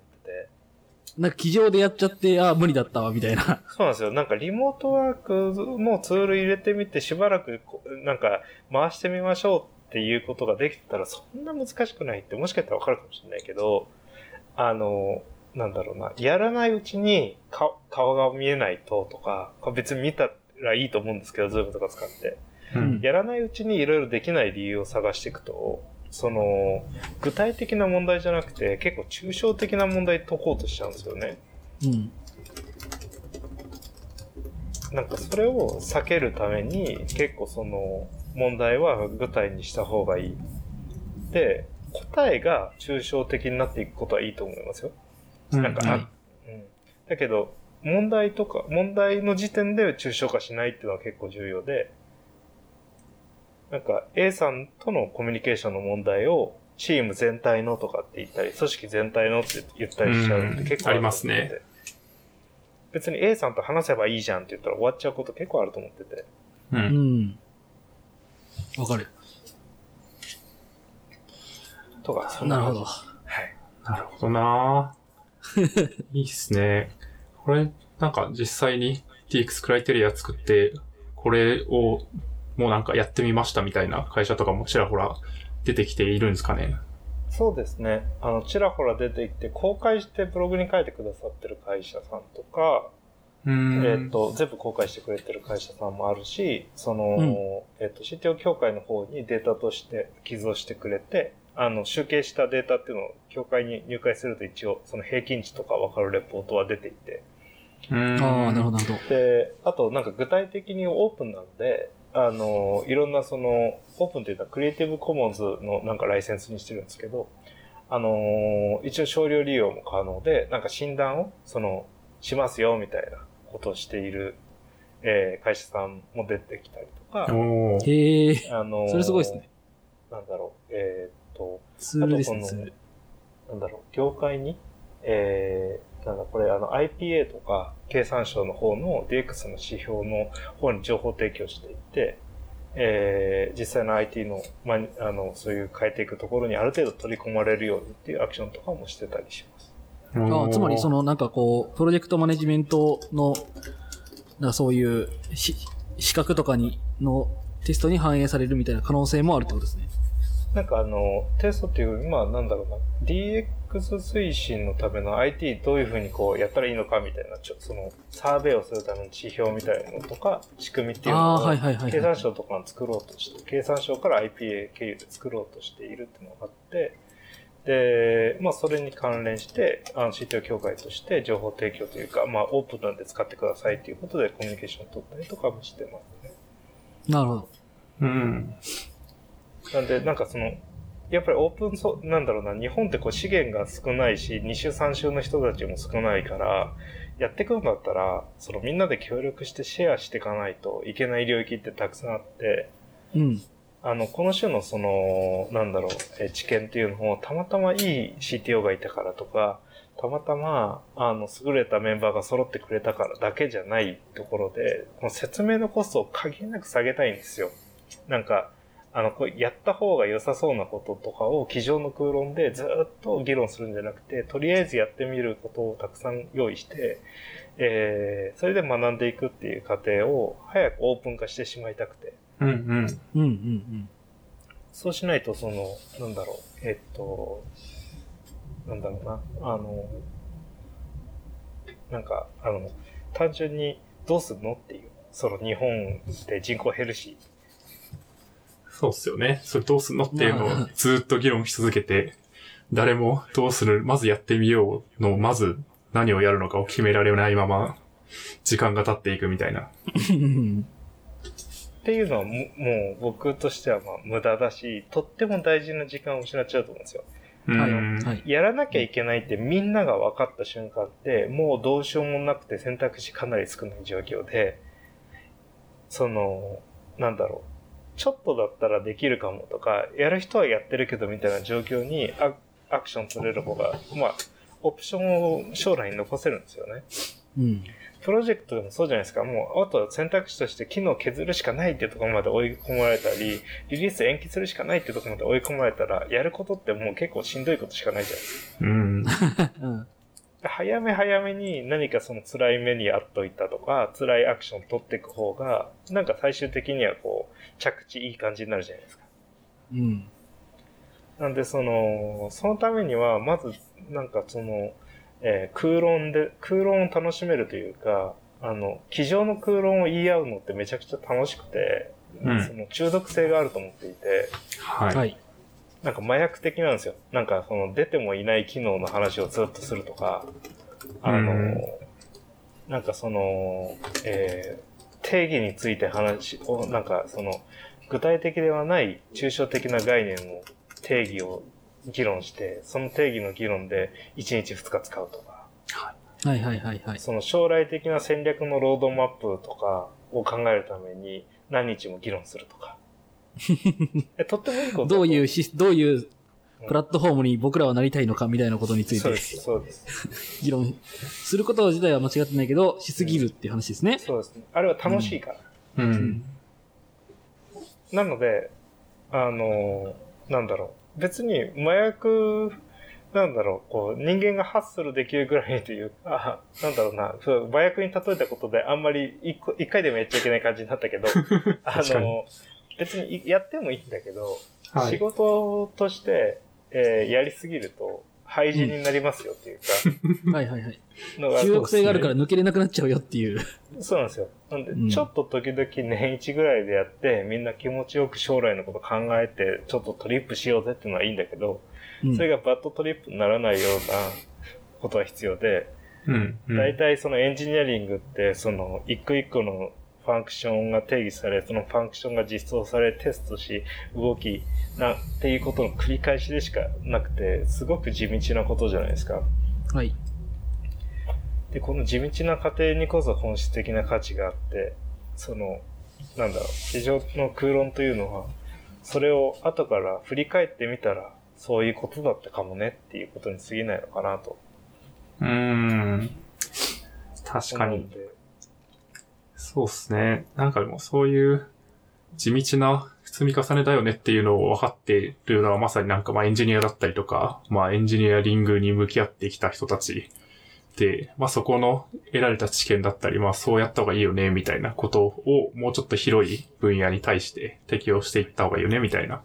なんか、机上でやっちゃって、あ無理だったわ、みたいな。そうなんですよ。なんかリモートワークのツール入れてみてしばらくこうなんか回してみましょうっていうことができてたらそんな難しくないってもしかしたらわかるかもしれないけど、あの、なんだろうな、やらないうちにか顔が見えないととか、別に見たらいいと思うんですけど、ズームとか使って。うん。やらないうちにいろいろできない理由を探していくと、その、具体的な問題じゃなくて結構抽象的な問題解こうとしちゃうんですよね。うん。なんかそれを避けるために結構その問題は具体にした方がいい。で、答えが抽象的になっていくことはいいと思いますよ。なんか、はいうん。だけど、問題とか、問題の時点で抽象化しないっていうのは結構重要で、なんか A さんとのコミュニケーションの問題をチーム全体のとかって言ったり、組織全体のって言ったりしちゃうって結構うんありますね。別に A さんと話せばいいじゃんって言ったら終わっちゃうこと結構あると思ってて。う。うんん。わかる。とか、そんなるほど。はい。なるほどな いいっすね。これ、なんか実際に TX クライテリア作って、これをもうなんかやってみましたみたいな会社とかもちらほら出てきているんですかね。そうですね。あの、ちらほら出てきて、公開してブログに書いてくださってる会社さんとか、うん。えっ、と、全部公開してくれてる会社さんもあるし、その、うんえっ、と、CTO 協会の方にデータとして寄贈してくれて、あの、集計したデータっていうのを協会に入会すると一応、その平均値とか分かるレポートは出ていて、うん。ああ、なるほど、なるほど。で、あとなんか具体的にオープンなんで、あの、いろんなその、オープンっていうのはクリエイティブコモンズのなんかライセンスにしてるんですけど、あの、一応少量利用も可能で、なんか診断を、その、しますよみたいなことをしている、えー会社さんも出てきたりとか、へえ、あのそれすごいですね。なんだろう、えーっと、ツールですね。なんだろう、業界に、えー、なんだ、これ、あの、IPA とか、経産省の方の DX の指標の方に情報提供していて、えー、実際の IT の、まあ、あの、そういう変えていくところにある程度取り込まれるようにっていうアクションとかもしてたりします。あつまり、その、なんかこう、プロジェクトマネジメントの、なそういうし、資格とかに、のテストに反映されるみたいな可能性もあるってことですね。なんかあの、テストっていうまあなんだろうな、DX 推進のための IT どういうふうにこうやったらいいのかみたいな、ちょそのサーベイをするための指標みたいなのとか、仕組みっていうのを、ああ、はいはいはい、経産はい。省とかが作ろうとして、経産省から IPA 経由で作ろうとしているっていうのがあって、で、まあそれに関連して、あの CTO 協会として情報提供というか、まあオープンなんで使ってくださいっていうことでコミュニケーションを取ったりとかもしてますね。なるほど。うん。なんで、なんかその、やっぱりオープンソなんだろうな、日本ってこう資源が少ないし、2週3週の人たちも少ないから、やっていくんだったら、そのみんなで協力してシェアしていかないといけない領域ってたくさんあって、うん。あの、この種のその、なんだろう、えー知見っていうのをたまたまいい CTO がいたからとか、たまたま、あの、優れたメンバーが揃ってくれたからだけじゃないところで、この説明のコストを限りなく下げたいんですよ。なんか、あの、こうやった方が良さそうなこととかを机上の空論でずっと議論するんじゃなくて、とりあえずやってみることをたくさん用意して、えー、それで学んでいくっていう過程を早くオープン化してしまいたくて。うんうん。うんうんうん。そうしないと、その、なんだろう、えっと、なんだろうな、あの、なんか、あの、単純にどうすんのっていう、その日本で人口減るし、そうっすよね。それどうすんのっていうのをずっと議論し続けて、誰もどうする、まずやってみようの、まず何をやるのかを決められないまま、時間が経っていくみたいな。うんっていうのはももう僕としてはまあ無駄だし、とっても大事な時間を失っちゃうと思うんですよ。うはいん。はい。やらなきゃいけないってみんなが分かった瞬間って、もうどうしようもなくて選択肢かなり少ない状況で、その、なんだろう、ちょっとだったらできるかもとか、やる人はやってるけどみたいな状況にアアクション取れる方が、まあ、オプションを将来に残せるんですよね。うん。プロジェクトでもそうじゃないですか。もう、あとは選択肢として機能を削るしかないっていうところまで追い込まれたり、リリース延期するしかないっていうところまで追い込まれたら、やることってもう結構しんどいことしかないじゃないですか。うん。うん。早め早めに何かその辛い目にあっといたとか、辛いアクション取っていく方が、なんか最終的にはこう、着地いい感じになるじゃないですか。うん。なんでその、そのためには、まず、なんかその、えー空論で、空論を楽しめるというか、あの、机上の空論を言い合うのってめちゃくちゃ楽しくて、うんその中毒性があると思っていて、はい。はい。なんか麻薬的なんですよ。なんかその出てもいない機能の話をずっとするとか、あの、うんなんかその、えー定義について話を、なんかその、具体的ではない抽象的な概念の定義を議論して、その定義の議論で1日2日使うとか、はいはいはいはい。その将来的な戦略のロードマップとかを考えるために何日も議論するとか。えとってもいいことどういうし、どういうプラットフォームに僕らはなりたいのかみたいなことについてそうです、そうです。議論すること自体は間違ってないけど、しすぎるっていう話ですね。そうですね。あれは楽しいから。うん。なので、あの、なんだろう。別に麻薬、なんだろう、こう、人間がハッスルできるぐらいというか、なんだろうな、そう麻薬に例えたことであんまり一回でもやっちゃいけない感じになったけど、あ確かにの、別にやってもいいんだけど、はい仕事として、えーやりすぎると、廃人になりますよっていうか、はいはいはい。のが中毒性があるから抜けれなくなっちゃうよっていう。そうなんですよ。なんで、うんちょっと時々年一ぐらいでやって、みんな気持ちよく将来のこと考えて、ちょっとトリップしようぜっていうのはいいんだけど、うんそれがバッドトリップにならないようなことは必要で、うん。うん大体そのエンジニアリングって、その一個一個のファンクションが定義され、そのファンクションが実装され、テストし、動き、な、っていうことの繰り返しでしかなくて、すごく地道なことじゃないですか。はい。で、この地道な過程にこそ本質的な価値があって、その、なんだろう、市場の空論というのは、それを後から振り返ってみたら、そういうことだったかもねっていうことに過ぎないのかなとうーん。確かに。そうですね。なんかでもそういう地道な積み重ねだよねっていうのを分かってるのはまさになんかまあエンジニアだったりとか、まあエンジニアリングに向き合ってきた人たちで、まあそこの得られた知見だったり、まあそうやった方がいいよねみたいなことをもうちょっと広い分野に対して適用していった方がいいよねみたいな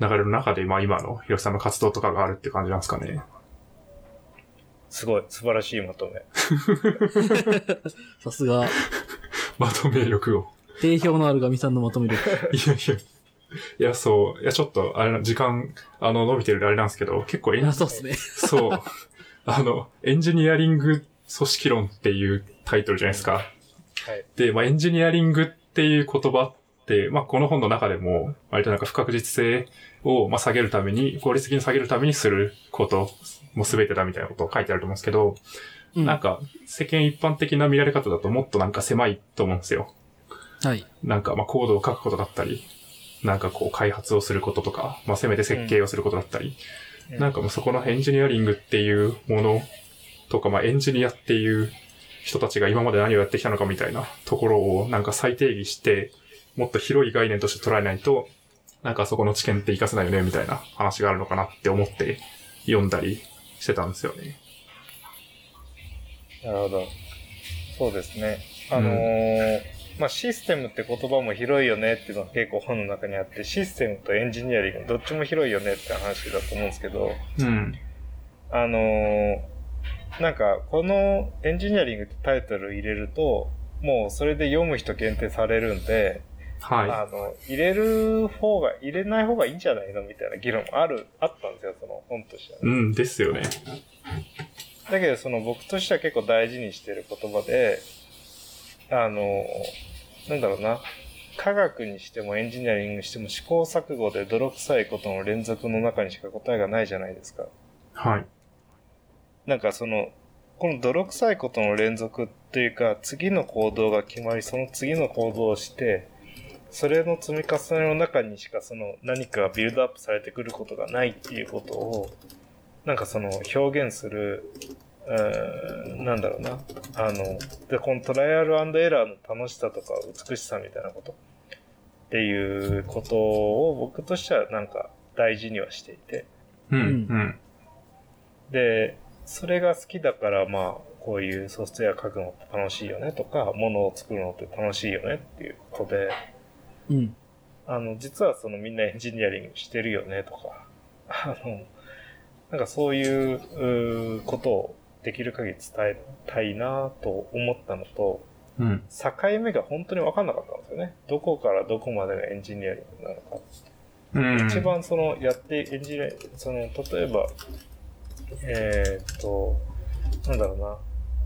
流れの中で、まあ今のひろきさんの活動とかがあるって感じなんですかね。すごい、素晴らしいまとめ。さすが、まとめ力を。定評のあるガミさんのまとめ力。いやいや。いや、そう。いや、ちょっと、あれな、時間、あの、伸びてるあれなんですけど、結構エンあ、そうっすね。そう。あの、エンジニアリング組織論っていうタイトルじゃないですか。はい。で、まあ、エンジニアリングっていう言葉って、まあ、この本の中でも、割となんか不確実性を、まあ、下げるために、効率的に下げるためにすること、もう全てだみたいなことを書いてあると思うんですけど、うんなんか、世間一般的な見られ方だともっとなんか狭いと思うんですよ。はい。なんか、まあ、コードを書くことだったり、なんかこう、開発をすることとか、まあ、せめて設計をすることだったり、なんかもうそこのエンジニアリングっていうものとか、まあ、エンジニアっていう人たちが今まで何をやってきたのかみたいなところをなんか再定義して、もっと広い概念として捉えないと、なんかそこの知見って活かせないよね、みたいな話があるのかなって思って読んだりしてたんですよね。なるほど。そうですね。あのーまあ、システムって言葉も広いよねっていうのは結構本の中にあって、システムとエンジニアリングどっちも広いよねって話だと思うんですけど、うん。あのーなんかこのエンジニアリングってタイトル入れると、もうそれで読む人限定されるんで、はあの、入れる方が、入れない方がいいんじゃないのみたいな議論もある、あったんですよ、その本としては、い。うんですよね。だけど、その僕としては結構大事にしてる言葉で、あの、なんだろうな。科学にしてもエンジニアリングにしても試行錯誤で泥臭いことの連続の中にしか答えがないじゃないですか。はい。なんかその、この泥臭いことの連続っていうか、次の行動が決まり、その次の行動をして、それの積み重ねの中にしかその何かがビルドアップされてくることがないっていうことを、なんかその表現する、うーんなんだろうな。あの、で、このトライアルエラーの楽しさとか美しさみたいなことっていうことを僕としてはなんか大事にはしていて。うん。うんうん。で、それが好きだから、まあ、こういうソフトウェア書くのって楽しいよねとか、ものを作るのって楽しいよねっていうことで、うん。あの、実はそのみんなエンジニアリングしてるよねとか、あの、なんかそういうことをできる限り伝えたいなと思ったのと、うん。境目が本当に分かんなかったんですよね。どこからどこまでがエンジニアリングなのか。うん。一番そのやってエンジニア、その例えば、えーっと、なんだろうな、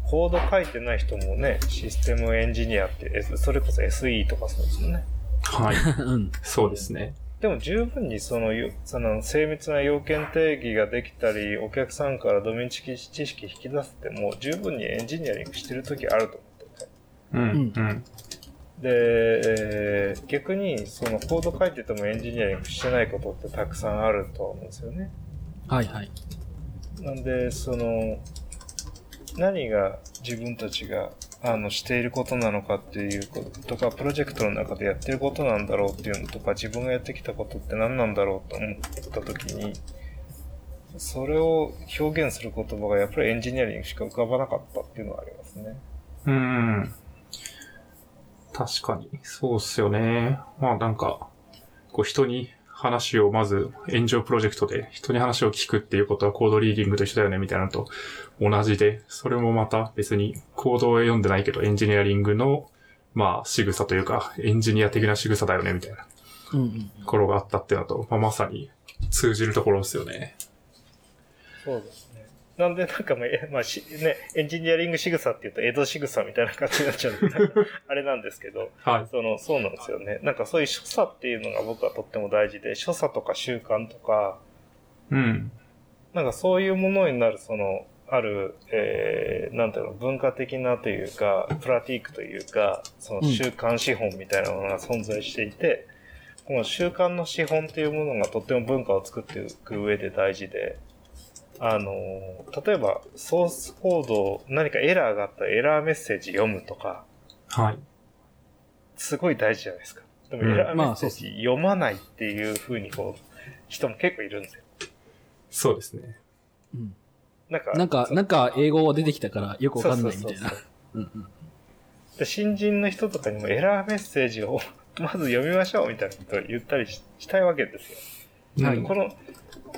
コード書いてない人もね、システムエンジニアって、それこそ SE とかそうですよね。はい。うん。そうですね。でも十分にその、よその精密な要件定義ができたり、お客さんからドメイン知識知識引き出せても、十分にエンジニアリングしてる時あると思ってて。うん、うんうん。で、えー逆にそのコード書いててもエンジニアリングしてないことってたくさんあるとは思うんですよね。はいはい。なんで、その、何が自分たちがあのしていることなのかっていうこととか、プロジェクトの中でやってることなんだろうっていうのとか、自分がやってきたことって何なんだろうと思ったときに、それを表現する言葉がやっぱりエンジニアリングしか浮かばなかったっていうのはありますね。うん。確かに、そうっすよね。まあなんか、こう人に話をまず、炎上プロジェクトで人に話を聞くっていうことはコードリーディングと一緒だよねみたいなのと同じで、それもまた別にコードを読んでないけどエンジニアリングの、まあ仕草というか、エンジニア的な仕草だよねみたいな。ところがあったっていうのと、まあまさに通じるところですよね。そうですね。なんでなんかまあ、えまあし、ね、エンジニアリング仕草って言うと江戸仕草みたいな感じになっちゃうあれなんですけど、はい。その、そうなんですよね。なんかそういう所作っていうのが僕はとっても大事で、所作とか習慣とか、うん。なんかそういうものになる、その、ある、えー、なんていうの、文化的なというか、プラティークというか、その習慣資本みたいなものが存在していて、この習慣の資本というものがとっても文化を作っていく上で大事で、あの、例えば、ソースコード、何かエラーがあったらエラーメッセージ読むとか、はい。すごい大事じゃないですか。でもうんエラーメッセーまあそうっすジ読まないっていう風にこう、人も結構いるんですよ。そうですね。うん。なんか、なんか、なんか英語が出てきたからよくわかんないみたいなそうそう。そううんうん。で新人の人とかにもエラーメッセージをまず読みましょうみたいなことを言ったりししたいわけですよ。はいうんこの、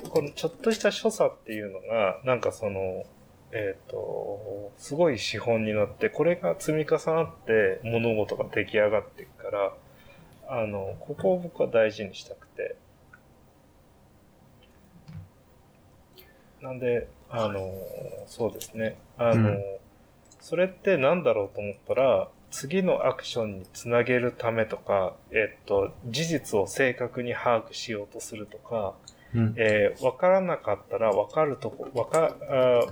このちょっとした所作っていうのが、なんかその、えっ、と、すごい資本になって、これが積み重なって物事が出来上がっていくから、あの、ここを僕は大事にしたくて。なんで、あの、そうですね。あの、うんそれって何だろうと思ったら、次のアクションにつなげるためとか、えっと、事実を正確に把握しようとするとか、うん。えーわからなかったらわかるとこ、わか、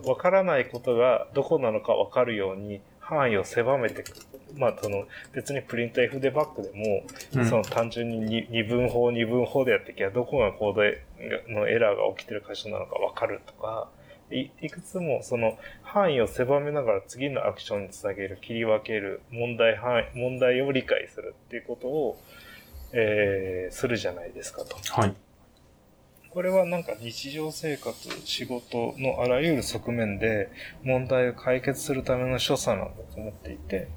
わからないことがどこなのかわかるように範囲を狭めていく。まあ、その、別にプリント F デバッグでも、うんその単純に二二分法、二分法でやっていけば、どこがコードのエラーが起きてる箇所なのかわかるとか、いいくつもその範囲を狭めながら次のアクションにつなげる、切り分ける、問題範囲、問題を理解するっていうことを、えーするじゃないですかと。はい。これはなんか日常生活、仕事のあらゆる側面で問題を解決するための所作なんだと思っていて、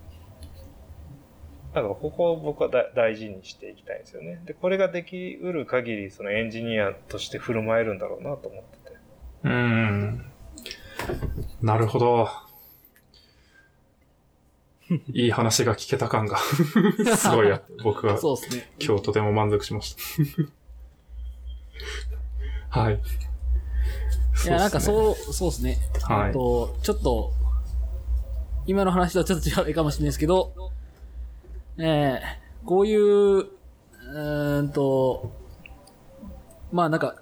だからここを僕はだ大事にしていきたいんですよね。で、これができうる限り、そのエンジニアとして振る舞えるんだろうなと思ってて。うーん。なるほど。いい話が聞けた感が すごいや、僕はそうですね。今日とても満足しました。はい。いや、なんかうそう、そうですね。はいと、ちょっと、今の話とはちょっと違うかもしれないですけど、えー、こういう、うーんと、まあなんか、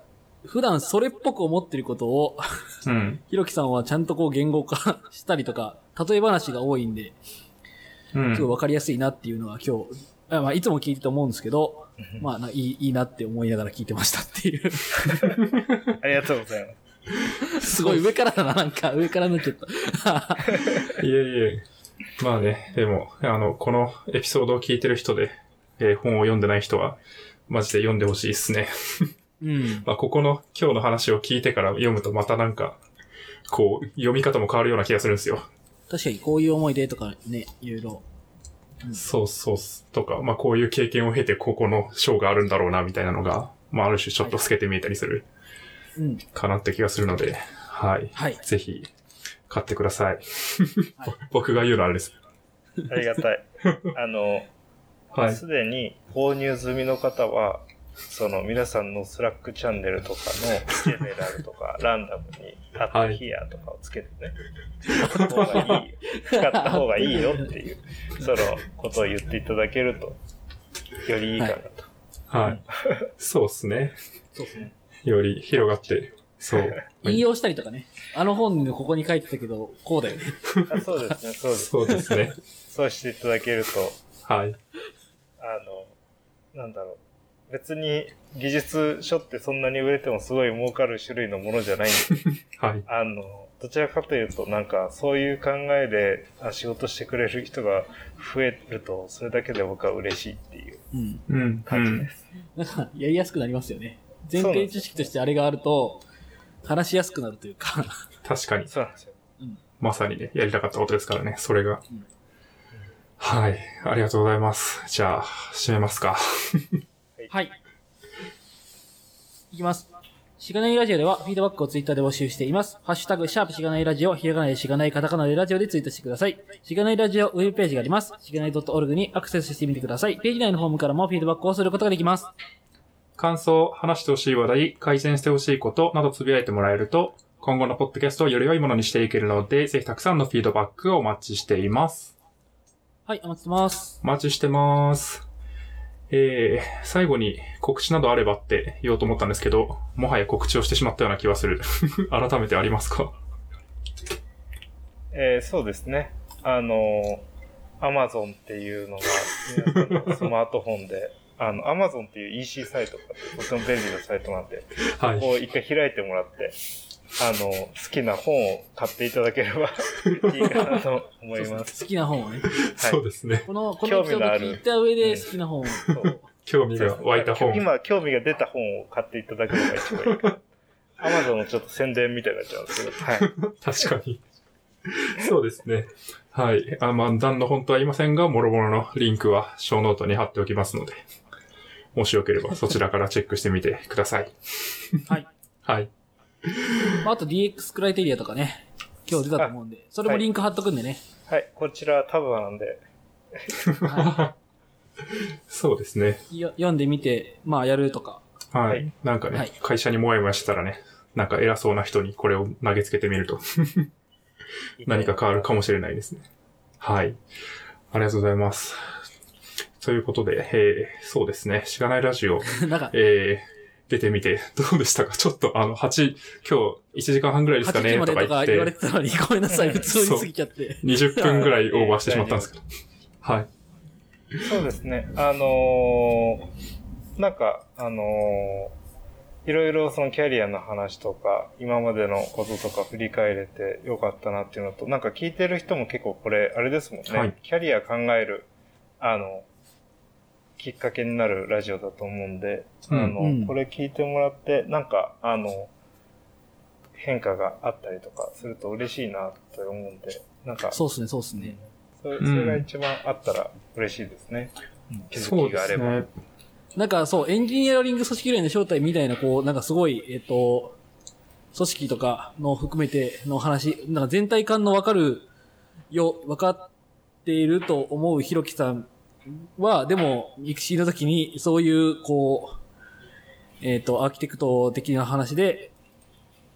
普段それっぽく思ってることを。うん。ひろきさんはちゃんとこう言語化したりとか、例え話が多いんで、うん。すごいわかりやすいなっていうのは今日、あまあいつも聞いてて思うんですけど、まあないいいいなって思いながら聞いてましたっていう。ありがとうございます。すごい上からだな、なんか上からになっちゃった。いえいえ。まあね、でも、あの、このエピソードを聞いてる人で、えー本を読んでない人は、マジで読んでほしいですね。うん。まあ、ここの今日の話を聞いてから読むとまたなんか、こう、読み方も変わるような気がするんですよ。確かにこういう思い出とかね、いろいろ。そうそうす、とか、まあ、こういう経験を経てここの章があるんだろうな、みたいなのが、まあ、ある種ちょっと透けて見えたりするうん。かなって気がするので、はい。はい。ぜひ、買ってください。はい 僕が言うのはあれです。ありがたい。あの、はい。すでに購入済みの方は、その皆さんのスラックチャンネルとかのジェネラルとか ランダムにアットはいヒアとかをつけてね、使った方がいいった方がいいよっていう、そのことを言っていただけると、よりいいかなと。はい。そうっすね。そうですね。より広がって、そう。引用したりとかね。あの本のここに書いてたけど、こうだよね。あそうですね、そうです。そうですね。そうしていただけると、はい。あの、なんだろう。別に技術書ってそんなに売れてもすごい儲かる種類のものじゃないんです。はい。あの、どちらかというと、なんか、そういう考えであ仕事してくれる人が増えると、それだけで僕は嬉しいっていううん。うん。う感じんで。す。なんか、やりやすくなりますよね。前提知識としてあれがあると、話しやすくなるというか。確かに。そうなんですよ。まさにね、やりたかったことですからね、それがうん。はい。ありがとうございます。じゃあ、締めますか。はい。いきます。しがないラジオではフィードバックをツイッターで募集しています。ハッシュタグ、シャープしがないラジオ、ひらがなでしがないカタカナでラジオでツイートしてください。しがないラジオウェブページがあります。しがない .org にアクセスしてみてください。ページ内のフォームからもフィードバックをすることができます。感想、話してほしい話題、改善してほしいことなどつぶやいてもらえると、今後のポッドキャストをより良いものにしていけるので、ぜひたくさんのフィードバックをお待ちしています。はい、お待ちしてます。お待ちしてます。えー、最後に告知などあればって言おうと思ったんですけど、もはや告知をしてしまったような気はする。改めてありますか？えーそうですね。あの、アマゾンっていうのが、スマートフォンで、あの、アマゾンっていう EC サイトがとても便利なサイトなんで、はい。こう一回開いてもらって、あの、好きな本を買っていただければいいかなと思います。好きな本をね。そうですね。この、この興味のある聞いた上で好きな本を。興味が湧いた本。今、興味が出た本を買っていただくのが一番いいかな。アマゾンのちょっと宣伝みたいになっちゃうんですけど、はい。確かに。そうですね。はい。あまあ、何の本とは言いませんが、もろもろのリンクはショーノートに貼っておきますので、もしよければそちらからチェックしてみてください。はい。はい。あと DX クライテリアとかね。今日出たと思うんで。それもリンク貼っとくんでね。はい。こちらタブなんで、は そうですね。読んでみて、まあやるとか。はい。はいなんかね、はい会社にもやもやしてたらね、なんか偉そうな人にこれを投げつけてみると何か変わるかもしれないですね。はい。ありがとうございます。ということで、えー、そうですね。しがないラジオ、なんか、えー、出てみて、どうでしたか？ちょっと、あの、8、今日1時間半ぐらいですか8時ねまでとかとか言って、言われてたのに、ごめんなさい、普通に過ぎちゃって。20分ぐらいオーバーしてしまったんですけど。はい。そうですね。あのーなんか、あのーいろいろそのキャリアの話とか、今までのこととか振り返れてよかったなっていうのと、なんか聞いてる人も結構これ、あれですもんね。はいキャリア考える、あの、きっかけになるラジオだと思うんで、うんあの、うんこれ聞いてもらって、なんか、あの、変化があったりとかすると嬉しいなと思うんで、なんか、そうっすね、そうっすね。それそれが一番あったら嬉しいですね。気づそうできがあれば。すね。なんかそう、エンジニアリング組織連の正体みたいな、こう、なんかすごい、えっ、と、組織とかの含めての話、なんか全体感のわかるよ、わかっていると思うひろきさんは、でも、ミクシーの時に、そういう、こう、えっ、と、アーキテクト的な話で、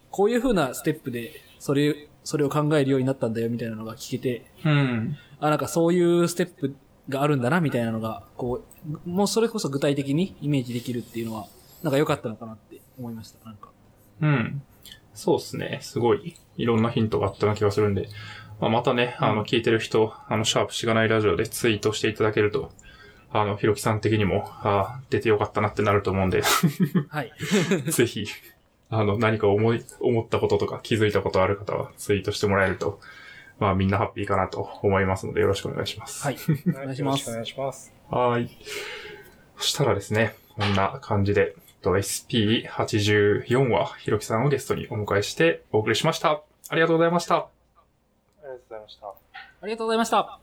こういう風なステップで、それ、それを考えるようになったんだよ、みたいなのが聞けて、うん。あ、なんかそういうステップがあるんだな、みたいなのが、こう、もうそれこそ具体的にイメージできるっていうのは、なんか良かったのかなって思いました、なんか。うん。そうですね。すごい、いろんなヒントがあったような気がするんで、まあ、またね、あの、聞いてる人、あの、シャープしがないラジオでツイートしていただけると、あの、ひろきさん的にも、あ出てよかったなってなると思うんで、はい。ぜひ、あの、何か思い、思ったこととか気づいたことある方はツイートしてもらえると、まあみんなハッピーかなと思いますのでよろしくお願いします。はい。お願いしますよろしくお。願いします。はい。そしたらですね、こんな感じで、と SP84 話、ひろきさんをゲストにお迎えしてお送りしました。ありがとうございました。ました。ありがとうございました。